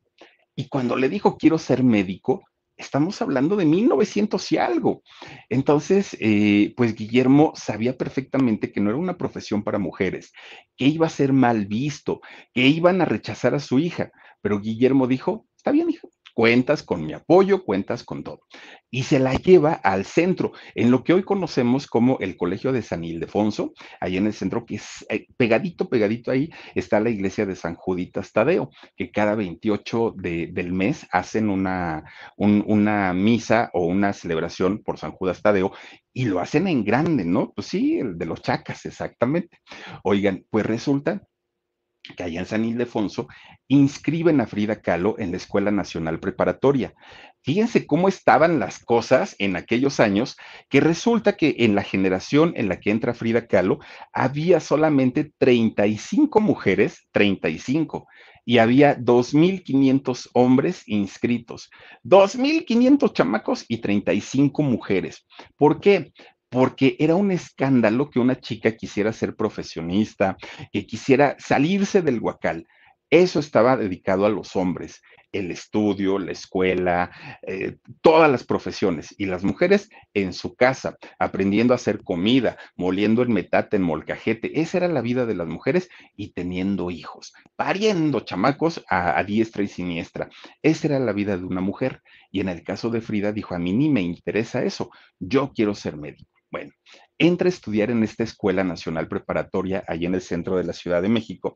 Y cuando le dijo, quiero ser médico, estamos hablando de 1900 y algo. Entonces, eh, pues Guillermo sabía perfectamente que no era una profesión para mujeres, que iba a ser mal visto, que iban a rechazar a su hija. Pero Guillermo dijo, está bien, hija, cuentas con mi apoyo, cuentas con todo. Y se la lleva al centro, en lo que hoy conocemos como el Colegio de San Ildefonso, ahí en el centro, que es eh, pegadito, pegadito ahí, está la iglesia de San Juditas Tadeo, que cada 28 del mes hacen una, una misa o una celebración por San Judas Tadeo y lo hacen en grande, ¿no? Pues sí, el de los chacas, exactamente. Oigan, pues resulta que allá en San Ildefonso, inscriben a Frida Kahlo en la Escuela Nacional Preparatoria. Fíjense cómo estaban las cosas en aquellos años, que resulta que en la generación en la que entra Frida Kahlo, había solamente 35 mujeres, 35, y había 2.500 hombres inscritos, 2.500 chamacos y 35 mujeres. ¿Por qué? Porque era un escándalo que una chica quisiera ser profesionista, que quisiera salirse del huacal. Eso estaba dedicado a los hombres el estudio, la escuela, eh, todas las profesiones. Y las mujeres en su casa, aprendiendo a hacer comida, moliendo el metate en molcajete. Esa era la vida de las mujeres y teniendo hijos, pariendo chamacos a, a diestra y siniestra. Esa era la vida de una mujer. Y en el caso de Frida dijo, a mí ni me interesa eso, yo quiero ser médico. Bueno, entra a estudiar en esta Escuela Nacional Preparatoria, ahí en el centro de la Ciudad de México,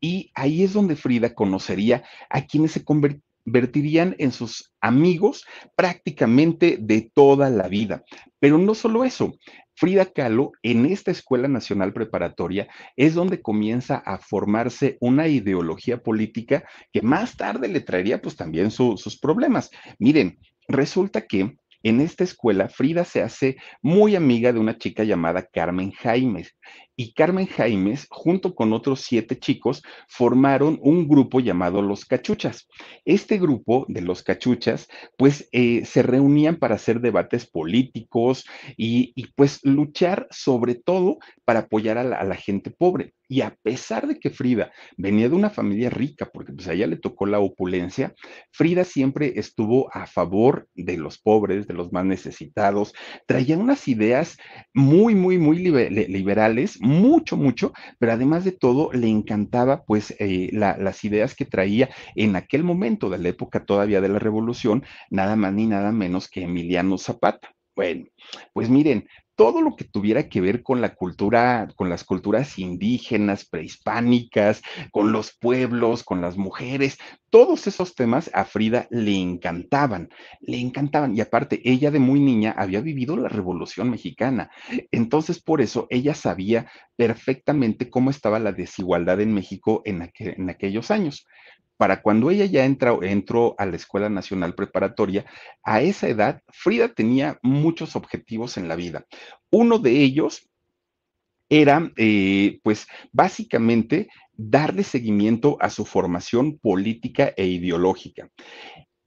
y ahí es donde Frida conocería a quienes se convertirían en sus amigos prácticamente de toda la vida. Pero no solo eso, Frida Kahlo en esta Escuela Nacional Preparatoria es donde comienza a formarse una ideología política que más tarde le traería pues también sus problemas. Miren, resulta que en esta escuela, Frida se hace muy amiga de una chica llamada Carmen Jaimes. Y Carmen Jaimes, junto con otros siete chicos, formaron un grupo llamado Los Cachuchas. Este grupo de Los Cachuchas, pues eh, se reunían para hacer debates políticos y, pues luchar sobre todo para apoyar a la gente pobre. Y a pesar de que Frida venía de una familia rica, porque pues a ella le tocó la opulencia, Frida siempre estuvo a favor de los pobres, de los más necesitados, traía unas ideas muy, muy, muy liberales, mucho, mucho, pero además de todo le encantaba pues eh, las ideas que traía en aquel momento de la época todavía de la revolución, nada más ni nada menos que Emiliano Zapata. Bueno, pues miren, todo lo que tuviera que ver con la cultura, con las culturas indígenas, prehispánicas, con los pueblos, con las mujeres, todos esos temas a Frida le encantaban, le encantaban. Y aparte, ella de muy niña había vivido la Revolución Mexicana. Entonces, por eso, ella sabía perfectamente cómo estaba la desigualdad en México en, aquellos años para cuando ella ya entró a la Escuela Nacional Preparatoria, a esa edad, Frida tenía muchos objetivos en la vida. Uno de ellos era, eh, pues, básicamente darle seguimiento a su formación política e ideológica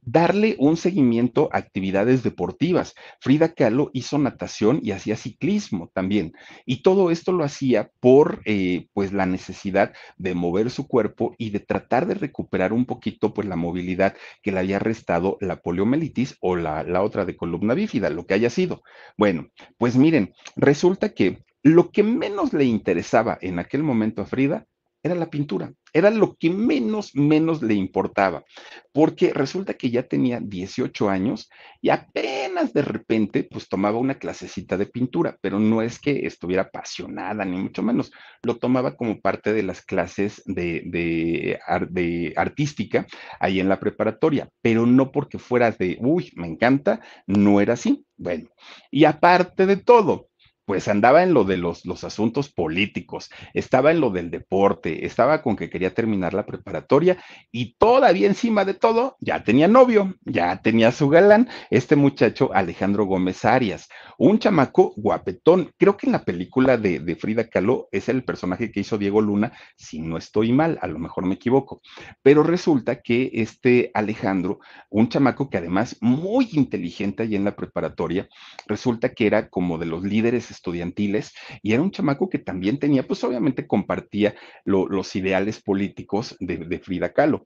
darle un seguimiento a actividades deportivas. Frida Kahlo hizo natación y hacía ciclismo también. Y todo esto lo hacía por eh, pues la necesidad de mover su cuerpo y de tratar de recuperar un poquito pues la movilidad que le había restado la poliomielitis o la, la otra de columna bífida, lo que haya sido. Bueno, pues miren, resulta que lo que menos le interesaba en aquel momento a Frida era la pintura. Era lo que menos, menos le importaba, porque resulta que ya tenía 18 años y apenas de repente, pues tomaba una clasecita de pintura, pero no es que estuviera apasionada, ni mucho menos. Lo tomaba como parte de las clases de, de, artística ahí en la preparatoria, pero no porque fuera de, uy, me encanta, no era así. Bueno, y aparte de todo, pues andaba en lo de los, los, asuntos políticos, estaba en lo del deporte, estaba con que quería terminar la preparatoria y todavía encima de todo ya tenía novio, ya tenía su galán, este muchacho Alejandro Gómez Arias, un chamaco guapetón. Creo que en la película de, Frida Kahlo es el personaje que hizo Diego Luna, si no estoy mal, a lo mejor me equivoco, pero resulta que este Alejandro, un chamaco que además muy inteligente allí en la preparatoria, resulta que era como de los líderes estudiantiles y era un chamaco que también tenía, pues obviamente compartía los ideales políticos de, de Frida Kahlo.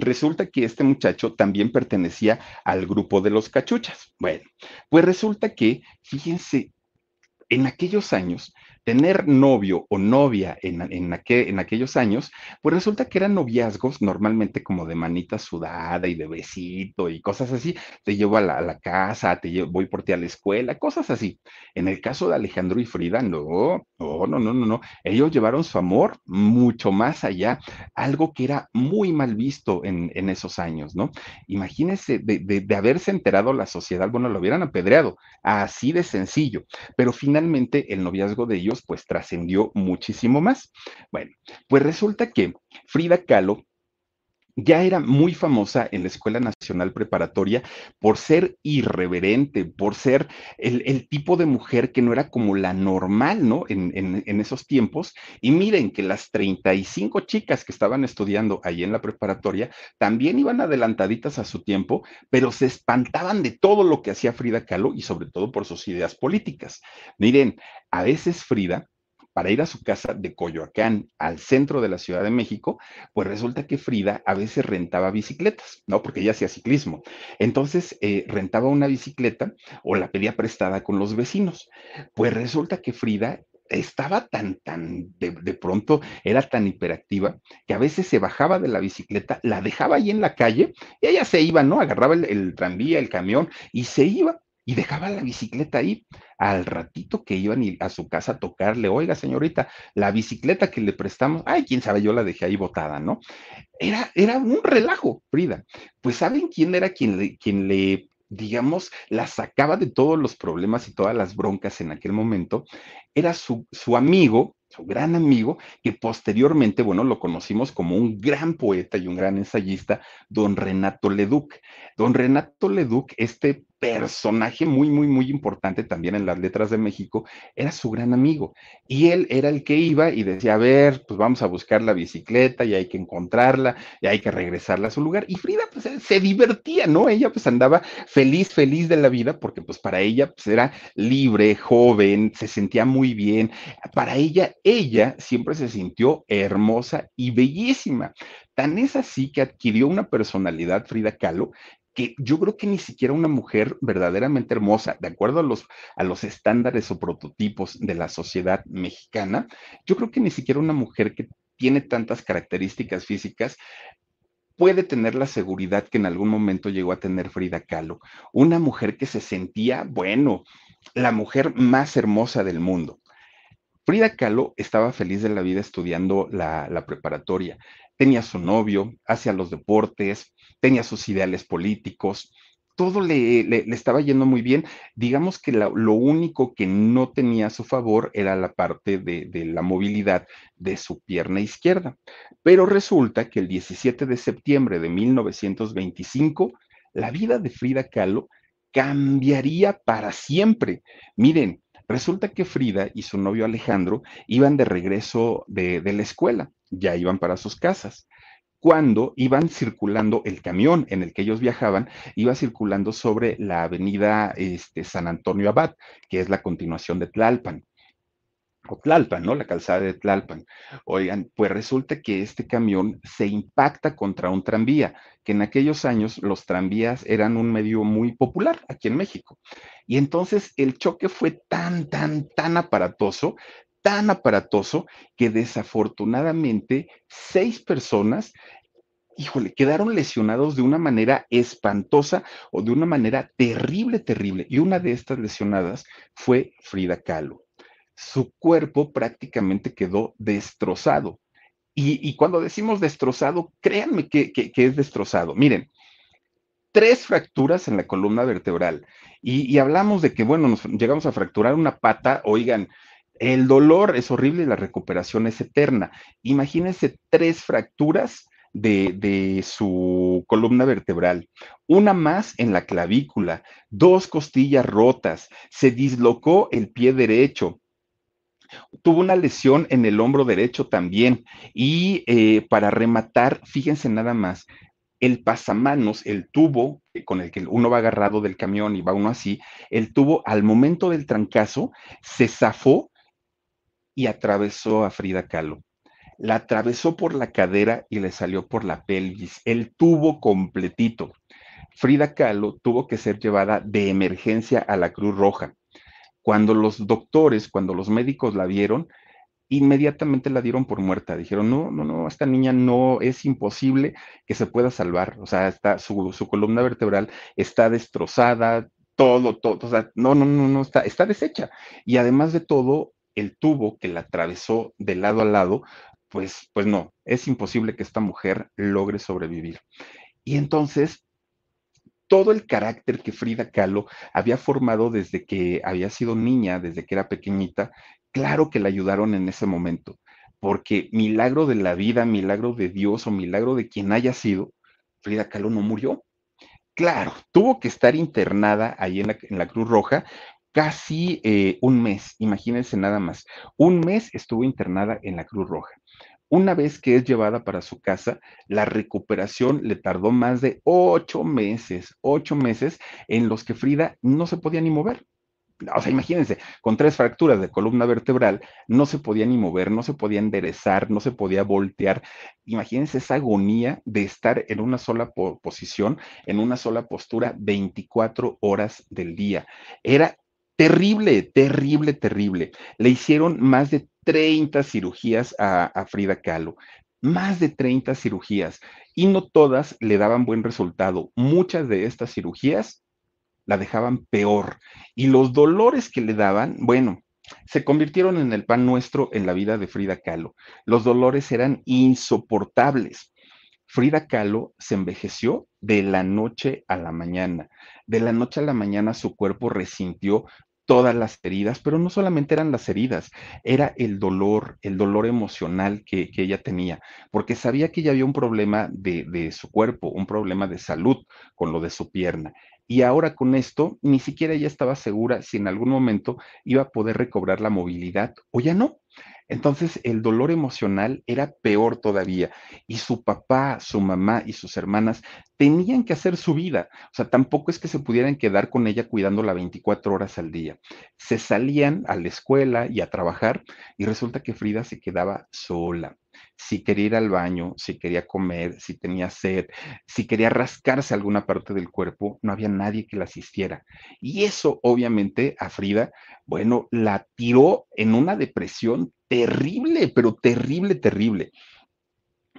Resulta que este muchacho también pertenecía al grupo de los cachuchas. Bueno, pues resulta que, fíjense, en aquellos años, tener novio o novia en, en, en aquellos años, pues resulta que eran noviazgos normalmente como de manita sudada y de besito y cosas así. Te llevo a la, casa, te llevo, voy por ti a la escuela, cosas así. En el caso de Alejandro y Frida, no, no, no, no, no. Ellos llevaron su amor mucho más allá, algo que era muy mal visto en, en esos años, ¿no? Imagínense de, de, de haberse enterado la sociedad, bueno, lo hubieran apedreado, así de sencillo, pero finalmente el noviazgo de ellos pues trascendió muchísimo más. Bueno, pues resulta que Frida Kahlo ya era muy famosa en la Escuela Nacional Preparatoria por ser irreverente, por ser el, tipo de mujer que no era como la normal, ¿no? En, en, esos tiempos. Y miren que las 35 chicas que estaban estudiando ahí en la preparatoria también iban adelantaditas a su tiempo, pero se espantaban de todo lo que hacía Frida Kahlo y sobre todo por sus ideas políticas. Miren, a veces Frida para ir a su casa de Coyoacán al centro de la Ciudad de México, pues resulta que Frida a veces rentaba bicicletas, ¿no? Porque ella hacía ciclismo. Entonces eh, rentaba una bicicleta o la pedía prestada con los vecinos. Pues resulta que Frida estaba tan, tan, de, pronto era tan hiperactiva que a veces se bajaba de la bicicleta, la dejaba ahí en la calle y ella se iba, ¿no? Agarraba el tranvía, el camión y se iba y dejaba la bicicleta ahí. Al ratito que iban a su casa a tocarle, oiga, señorita, la bicicleta que le prestamos, ay, quién sabe, yo la dejé ahí botada, ¿no? Era, era un relajo, Frida. Pues ¿saben quién era quien le, quien le digamos, la sacaba de todos los problemas y todas las broncas en aquel momento, era su, su amigo, su gran amigo, que posteriormente, bueno, lo conocimos como un gran poeta y un gran ensayista, don Renato Leduc. Don Renato Leduc, este personaje muy, muy, muy importante también en las letras de México, era su gran amigo. Y él era el que iba y decía, a ver, pues vamos a buscar la bicicleta y hay que encontrarla y hay que regresarla a su lugar. Y Frida, pues se divertía, ¿no? Ella pues andaba feliz, feliz de la vida, porque pues para ella pues era libre, joven, se sentía muy bien. Para ella, ella siempre se sintió hermosa y bellísima. Tan es así que adquirió una personalidad, Frida Kahlo, yo creo que ni siquiera una mujer verdaderamente hermosa, de acuerdo a los, a los estándares o prototipos de la sociedad mexicana, yo creo que ni siquiera una mujer que tiene tantas características físicas puede tener la seguridad que en algún momento llegó a tener Frida Kahlo, una mujer que se sentía, bueno, la mujer más hermosa del mundo. Frida Kahlo estaba feliz de la vida estudiando la, la preparatoria tenía su novio, hacía los deportes, tenía sus ideales políticos, todo le, le, estaba yendo muy bien. Digamos que lo único que no tenía a su favor era la parte de, de, la movilidad de su pierna izquierda. Pero resulta que el 17 de septiembre de 1925, la vida de Frida Kahlo cambiaría para siempre. Miren, resulta que Frida y su novio Alejandro iban de regreso de, de la escuela ya iban para sus casas. Cuando iban circulando el camión en el que ellos viajaban, iba circulando sobre la avenida este, San Antonio Abad, que es la continuación de Tlalpan o Tlalpan, ¿no? La calzada de Tlalpan. Oigan, pues resulta que este camión se impacta contra un tranvía, que en aquellos años los tranvías eran un medio muy popular aquí en México. Y entonces el choque fue tan, tan, tan aparatoso tan aparatoso que desafortunadamente seis personas híjole, quedaron lesionados de una manera espantosa o de una manera terrible, terrible. Y una de estas lesionadas fue Frida Kahlo. Su cuerpo prácticamente quedó destrozado. Y, cuando decimos destrozado, créanme que, es destrozado. Miren, tres fracturas en la columna vertebral. Y, y hablamos de que, bueno, nos llegamos a fracturar una pata, oigan, el dolor es horrible y la recuperación es eterna. Imagínense tres fracturas de, su columna vertebral, una más en la clavícula, dos costillas rotas, se dislocó el pie derecho, tuvo una lesión en el hombro derecho también y eh, para rematar, fíjense nada más, el pasamanos, el tubo con el que uno va agarrado del camión y va uno así, el tubo al momento del trancazo se zafó y atravesó a Frida Kahlo. La atravesó por la cadera y le salió por la pelvis, el tubo completito. Frida Kahlo tuvo que ser llevada de emergencia a la Cruz Roja. Cuando los doctores, cuando los médicos la vieron, inmediatamente la dieron por muerta. Dijeron, no, no, no, esta niña no es imposible que se pueda salvar. O sea, está, su, columna vertebral está destrozada, todo, todo, o sea, no, no, no, no, está, está deshecha. Y además de todo, el tubo que la atravesó de lado a lado, pues, pues no, es imposible que esta mujer logre sobrevivir. Y entonces todo el carácter que Frida Kahlo había formado desde que había sido niña, desde que era pequeñita, claro que la ayudaron en ese momento, porque milagro de la vida, milagro de Dios o milagro de quien haya sido, Frida Kahlo no murió. Claro, tuvo que estar internada ahí en la, en la Cruz Roja casi eh, un mes, imagínense nada más. Un mes estuvo internada en la Cruz Roja. Una vez que es llevada para su casa, la recuperación le tardó más de ocho meses, ocho meses en los que Frida no se podía ni mover. O sea, imagínense, con tres fracturas de columna vertebral, no se podía ni mover, no se podía enderezar, no se podía voltear. Imagínense esa agonía de estar en una sola posición, en una sola postura, 24 horas del día. Era terrible, terrible, terrible. Le hicieron más de 30 cirugías a, Frida Kahlo, más de 30 cirugías y no todas le daban buen resultado. Muchas de estas cirugías la dejaban peor y los dolores que le daban, bueno, se convirtieron en el pan nuestro en la vida de Frida Kahlo. Los dolores eran insoportables. Frida Kahlo se envejeció de la noche a la mañana. De la noche a la mañana su cuerpo resintió todas las heridas, pero no solamente eran las heridas, era el dolor, el dolor emocional que, ella tenía, porque sabía que ya había un problema de, de su cuerpo, un problema de salud con lo de su pierna. Y ahora con esto, ni siquiera ella estaba segura si en algún momento iba a poder recobrar la movilidad o ya no. Entonces el dolor emocional era peor todavía y su papá, su mamá y sus hermanas tenían que hacer su vida. O sea, tampoco es que se pudieran quedar con ella cuidándola 24 horas al día. Se salían a la escuela y a trabajar y resulta que Frida se quedaba sola si quería ir al baño, si quería comer, si tenía sed, si quería rascarse alguna parte del cuerpo, no había nadie que la asistiera. Y eso obviamente a Frida, bueno, la tiró en una depresión terrible, pero terrible, terrible.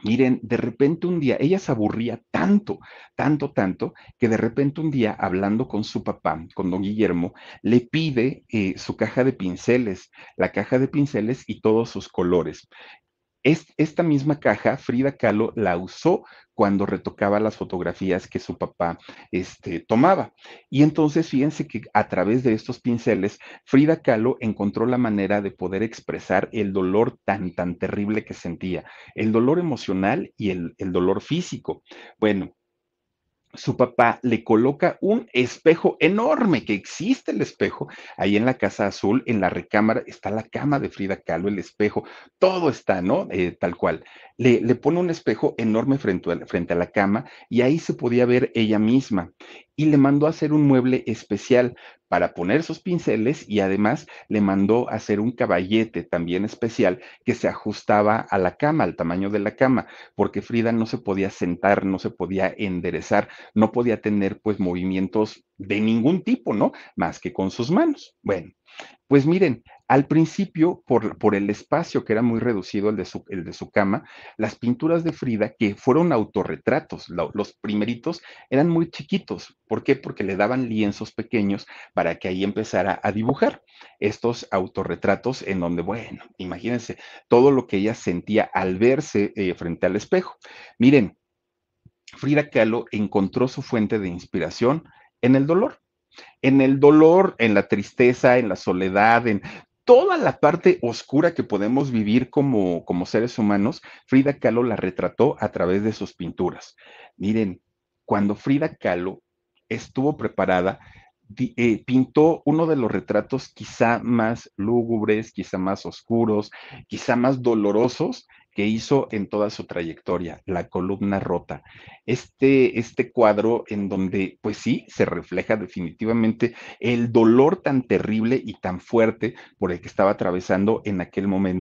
Miren, de repente un día, ella se aburría tanto, tanto, tanto, que de repente un día, hablando con su papá, con don Guillermo, le pide eh, su caja de pinceles, la caja de pinceles y todos sus colores esta misma caja, Frida Kahlo la usó cuando retocaba las fotografías que su papá este, tomaba. Y entonces fíjense que a través de estos pinceles, Frida Kahlo encontró la manera de poder expresar el dolor tan, tan terrible que sentía, el dolor emocional y el, el dolor físico. Bueno, su papá le coloca un espejo enorme, que existe el espejo, ahí en la Casa Azul, en la recámara, está la cama de Frida Kahlo, el espejo, todo está, ¿no? Eh, tal cual. Le, le, pone un espejo enorme frente frente a la cama y ahí se podía ver ella misma. Y le mandó a hacer un mueble especial para poner sus pinceles y además le mandó hacer un caballete también especial que se ajustaba a la cama, al tamaño de la cama, porque Frida no se podía sentar, no se podía enderezar, no podía tener pues movimientos de ningún tipo, ¿no? Más que con sus manos. Bueno, pues miren, al principio, por, el espacio que era muy reducido, el de, su, el de su cama, las pinturas de Frida, que fueron autorretratos, los primeritos eran muy chiquitos. ¿Por qué? Porque le daban lienzos pequeños para que ahí empezara a dibujar estos autorretratos en donde, bueno, imagínense todo lo que ella sentía al verse eh, frente al espejo. Miren, Frida Kahlo encontró su fuente de inspiración en el dolor en el dolor, en la tristeza, en la soledad, en toda la parte oscura que podemos vivir como, como seres humanos, Frida Kahlo la retrató a través de sus pinturas. Miren, cuando Frida Kahlo estuvo preparada, eh, pintó uno de los retratos quizá más lúgubres, quizá más oscuros, quizá más dolorosos que hizo en toda su trayectoria, La columna rota. Este, este cuadro en donde, pues sí, se refleja definitivamente el dolor tan terrible y tan fuerte por el que estaba atravesando en aquel momento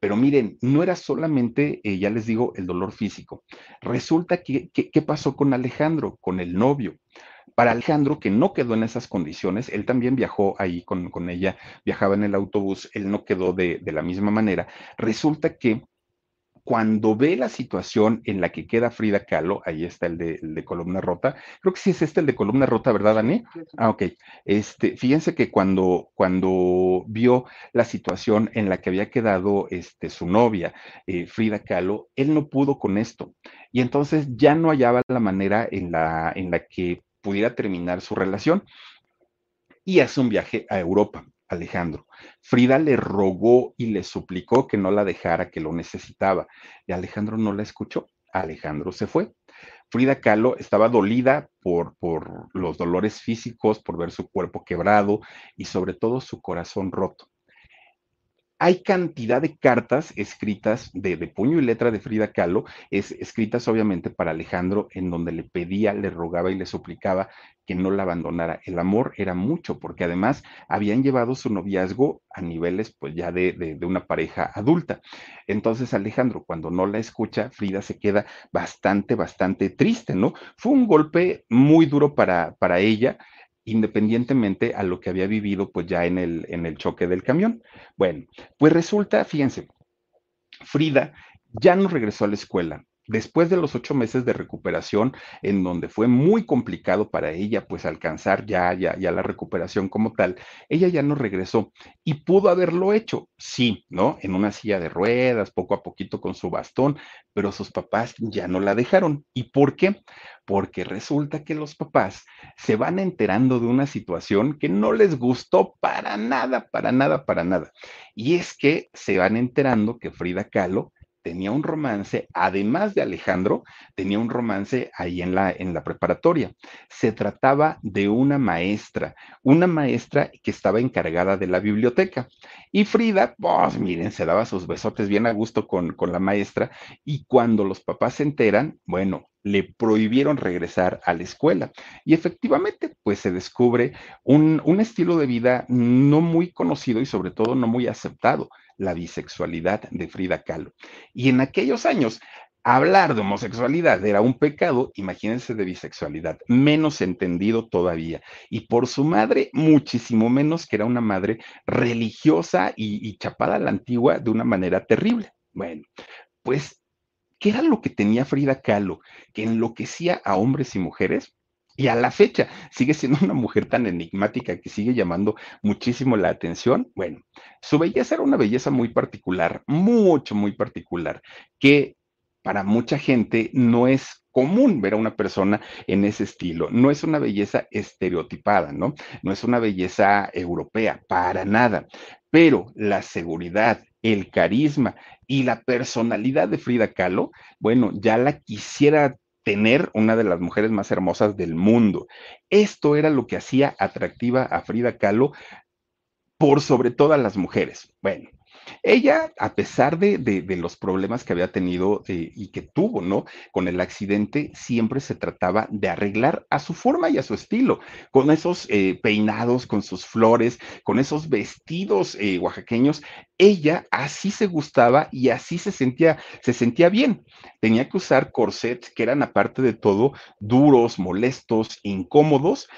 Pero miren, no era solamente, eh, ya les digo, el dolor físico. Resulta que, ¿qué pasó con Alejandro, con el novio? Para Alejandro, que no quedó en esas condiciones, él también viajó ahí con, con ella, viajaba en el autobús, él no quedó de, de la misma manera. Resulta que cuando ve la situación en la que queda Frida Kahlo, ahí está el de, columna rota, creo que sí es este el de columna rota, ¿verdad, Dani? Ah, ok. Este, fíjense que cuando, cuando vio la situación en la que había quedado este, su novia, eh, Frida Kahlo, él no pudo con esto. Y entonces ya no hallaba la manera en la, en la que pudiera terminar su relación. Y hace un viaje a Europa. Alejandro. Frida le rogó y le suplicó que no la dejara, que lo necesitaba. Y Alejandro no la escuchó. Alejandro se fue. Frida Kahlo estaba dolida por, por los dolores físicos, por ver su cuerpo quebrado y sobre todo su corazón roto hay cantidad de cartas escritas de, puño y letra de Frida Kahlo, es, escritas obviamente para Alejandro, en donde le pedía, le rogaba y le suplicaba que no la abandonara. El amor era mucho, porque además habían llevado su noviazgo a niveles pues ya de, de una pareja adulta. Entonces Alejandro, cuando no la escucha, Frida se queda bastante, bastante triste, ¿no? Fue un golpe muy duro para, para ella independientemente a lo que había vivido pues ya en el, en el choque del camión. Bueno, pues resulta, fíjense, Frida ya no regresó a la escuela, Después de los ocho meses de recuperación, en donde fue muy complicado para ella, pues alcanzar ya, ya, ya la recuperación como tal, ella ya no regresó y pudo haberlo hecho, sí, ¿no? En una silla de ruedas, poco a poquito con su bastón, pero sus papás ya no la dejaron. ¿Y por qué? Porque resulta que los papás se van enterando de una situación que no les gustó para nada, para nada, para nada. Y es que se van enterando que Frida Kahlo tenía un romance, además de Alejandro, tenía un romance ahí en la, en la preparatoria. Se trataba de una maestra, una maestra que estaba encargada de la biblioteca. Y Frida, pues miren, se daba sus besotes bien a gusto con, con la maestra y cuando los papás se enteran, bueno, le prohibieron regresar a la escuela. Y efectivamente, pues se descubre un, un, estilo de vida no muy conocido y sobre todo no muy aceptado la bisexualidad de Frida Kahlo. Y en aquellos años, hablar de homosexualidad era un pecado, imagínense de bisexualidad, menos entendido todavía. Y por su madre, muchísimo menos que era una madre religiosa y, chapada a la antigua de una manera terrible. Bueno, pues, ¿qué era lo que tenía Frida Kahlo? Que enloquecía a hombres y mujeres y a la fecha sigue siendo una mujer tan enigmática que sigue llamando muchísimo la atención. Bueno, su belleza era una belleza muy particular, mucho, muy particular, que para mucha gente no es común ver a una persona en ese estilo. No es una belleza estereotipada, ¿no? No es una belleza europea, para nada. Pero la seguridad, el carisma y la personalidad de Frida Kahlo, bueno, ya la quisiera tener una de las mujeres más hermosas del mundo. Esto era lo que hacía atractiva a Frida Kahlo por sobre todas las mujeres. Bueno, ella, a pesar de, los problemas que había tenido eh, y que tuvo, ¿no? Con el accidente, siempre se trataba de arreglar a su forma y a su estilo, con esos eh, peinados, con sus flores, con esos vestidos eh, oaxaqueños. Ella así se gustaba y así se sentía, se sentía bien. Tenía que usar corsets que eran, aparte de todo, duros, molestos, incómodos,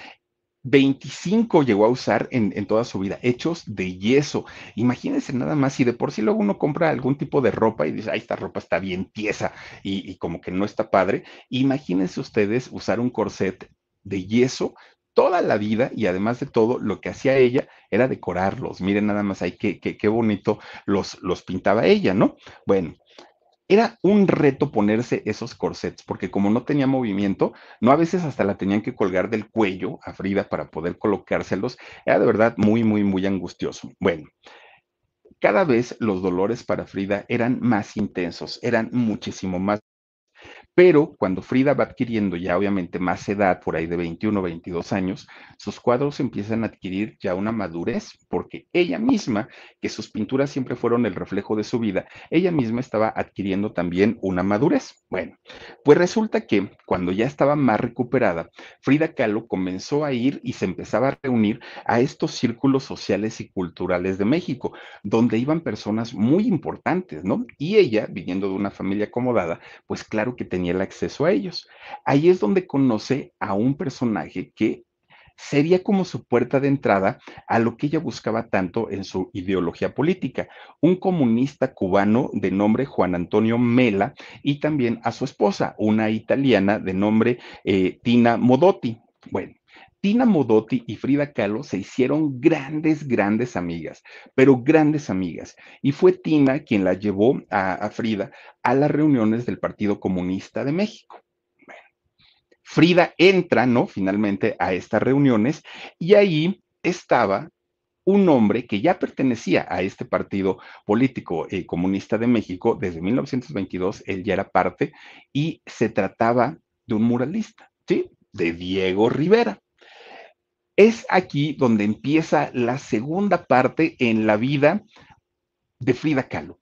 25 llegó a usar en, toda su vida, hechos de yeso. Imagínense nada más, si de por sí luego uno compra algún tipo de ropa y dice, ay, esta ropa está bien tiesa y, y como que no está padre, imagínense ustedes usar un corset de yeso toda la vida y además de todo, lo que hacía ella era decorarlos. Miren nada más ahí qué, qué, qué bonito los, los pintaba ella, ¿no? Bueno, era un reto ponerse esos corsets, porque como no tenía movimiento, no a veces hasta la tenían que colgar del cuello a Frida para poder colocárselos. Era de verdad muy, muy, muy angustioso. Bueno, cada vez los dolores para Frida eran más intensos, eran muchísimo más pero cuando Frida va adquiriendo ya obviamente más edad, por ahí de 21 o 22 años, sus cuadros empiezan a adquirir ya una madurez, porque ella misma, que sus pinturas siempre fueron el reflejo de su vida, ella misma estaba adquiriendo también una madurez. Bueno, pues resulta que cuando ya estaba más recuperada, Frida Kahlo comenzó a ir y se empezaba a reunir a estos círculos sociales y culturales de México, donde iban personas muy importantes, ¿no? Y ella, viniendo de una familia acomodada, pues claro que tenía el acceso a ellos. Ahí es donde conoce a un personaje que sería como su puerta de entrada a lo que ella buscaba tanto en su ideología política, un comunista cubano de nombre Juan Antonio Mela y también a su esposa, una italiana de nombre eh, Tina Modotti. Bueno, Tina Modotti y Frida Kahlo se hicieron grandes, grandes amigas, pero grandes amigas. Y fue Tina quien la llevó a, Frida a las reuniones del Partido Comunista de México. Frida entra, ¿no? Finalmente a estas reuniones y ahí estaba un hombre que ya pertenecía a este partido político eh, comunista de México desde 1922, él ya era parte y se trataba de un muralista, ¿sí? De Diego Rivera. Es aquí donde empieza la segunda parte en la vida de Frida Kahlo.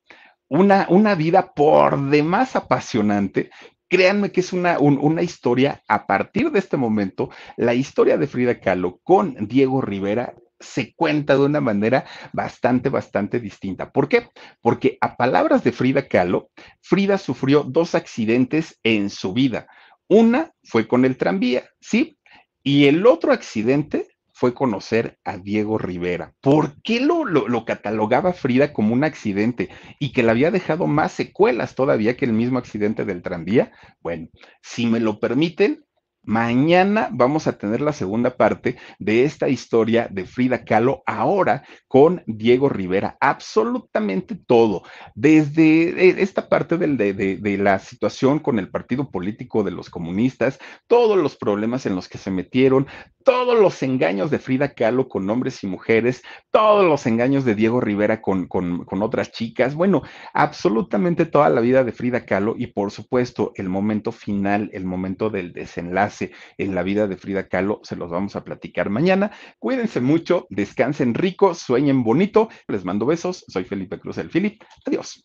Una, una vida por demás apasionante. Créanme que es una, una historia, a partir de este momento, la historia de Frida Kahlo con Diego Rivera se cuenta de una manera bastante, bastante distinta. ¿Por qué? Porque a palabras de Frida Kahlo, Frida sufrió dos accidentes en su vida. Una fue con el tranvía, ¿sí? Y el otro accidente fue conocer a Diego Rivera. ¿Por qué lo, lo, catalogaba Frida como un accidente y que le había dejado más secuelas todavía que el mismo accidente del tranvía? Bueno, si me lo permiten, Mañana vamos a tener la segunda parte de esta historia de Frida Kahlo, ahora con Diego Rivera. Absolutamente todo, desde eh, esta parte de, la situación con el partido político de los comunistas, todos los problemas en los que se metieron, todos los engaños de Frida Kahlo con hombres y mujeres, todos los engaños de Diego Rivera con, con otras chicas, bueno, absolutamente toda la vida de Frida Kahlo y por supuesto el momento final, el momento del desenlace en la vida de Frida Kahlo, se los vamos a platicar mañana. Cuídense mucho, descansen rico, sueñen bonito. Les mando besos. Soy Felipe Cruz el Philip. Adiós.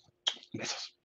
Besos.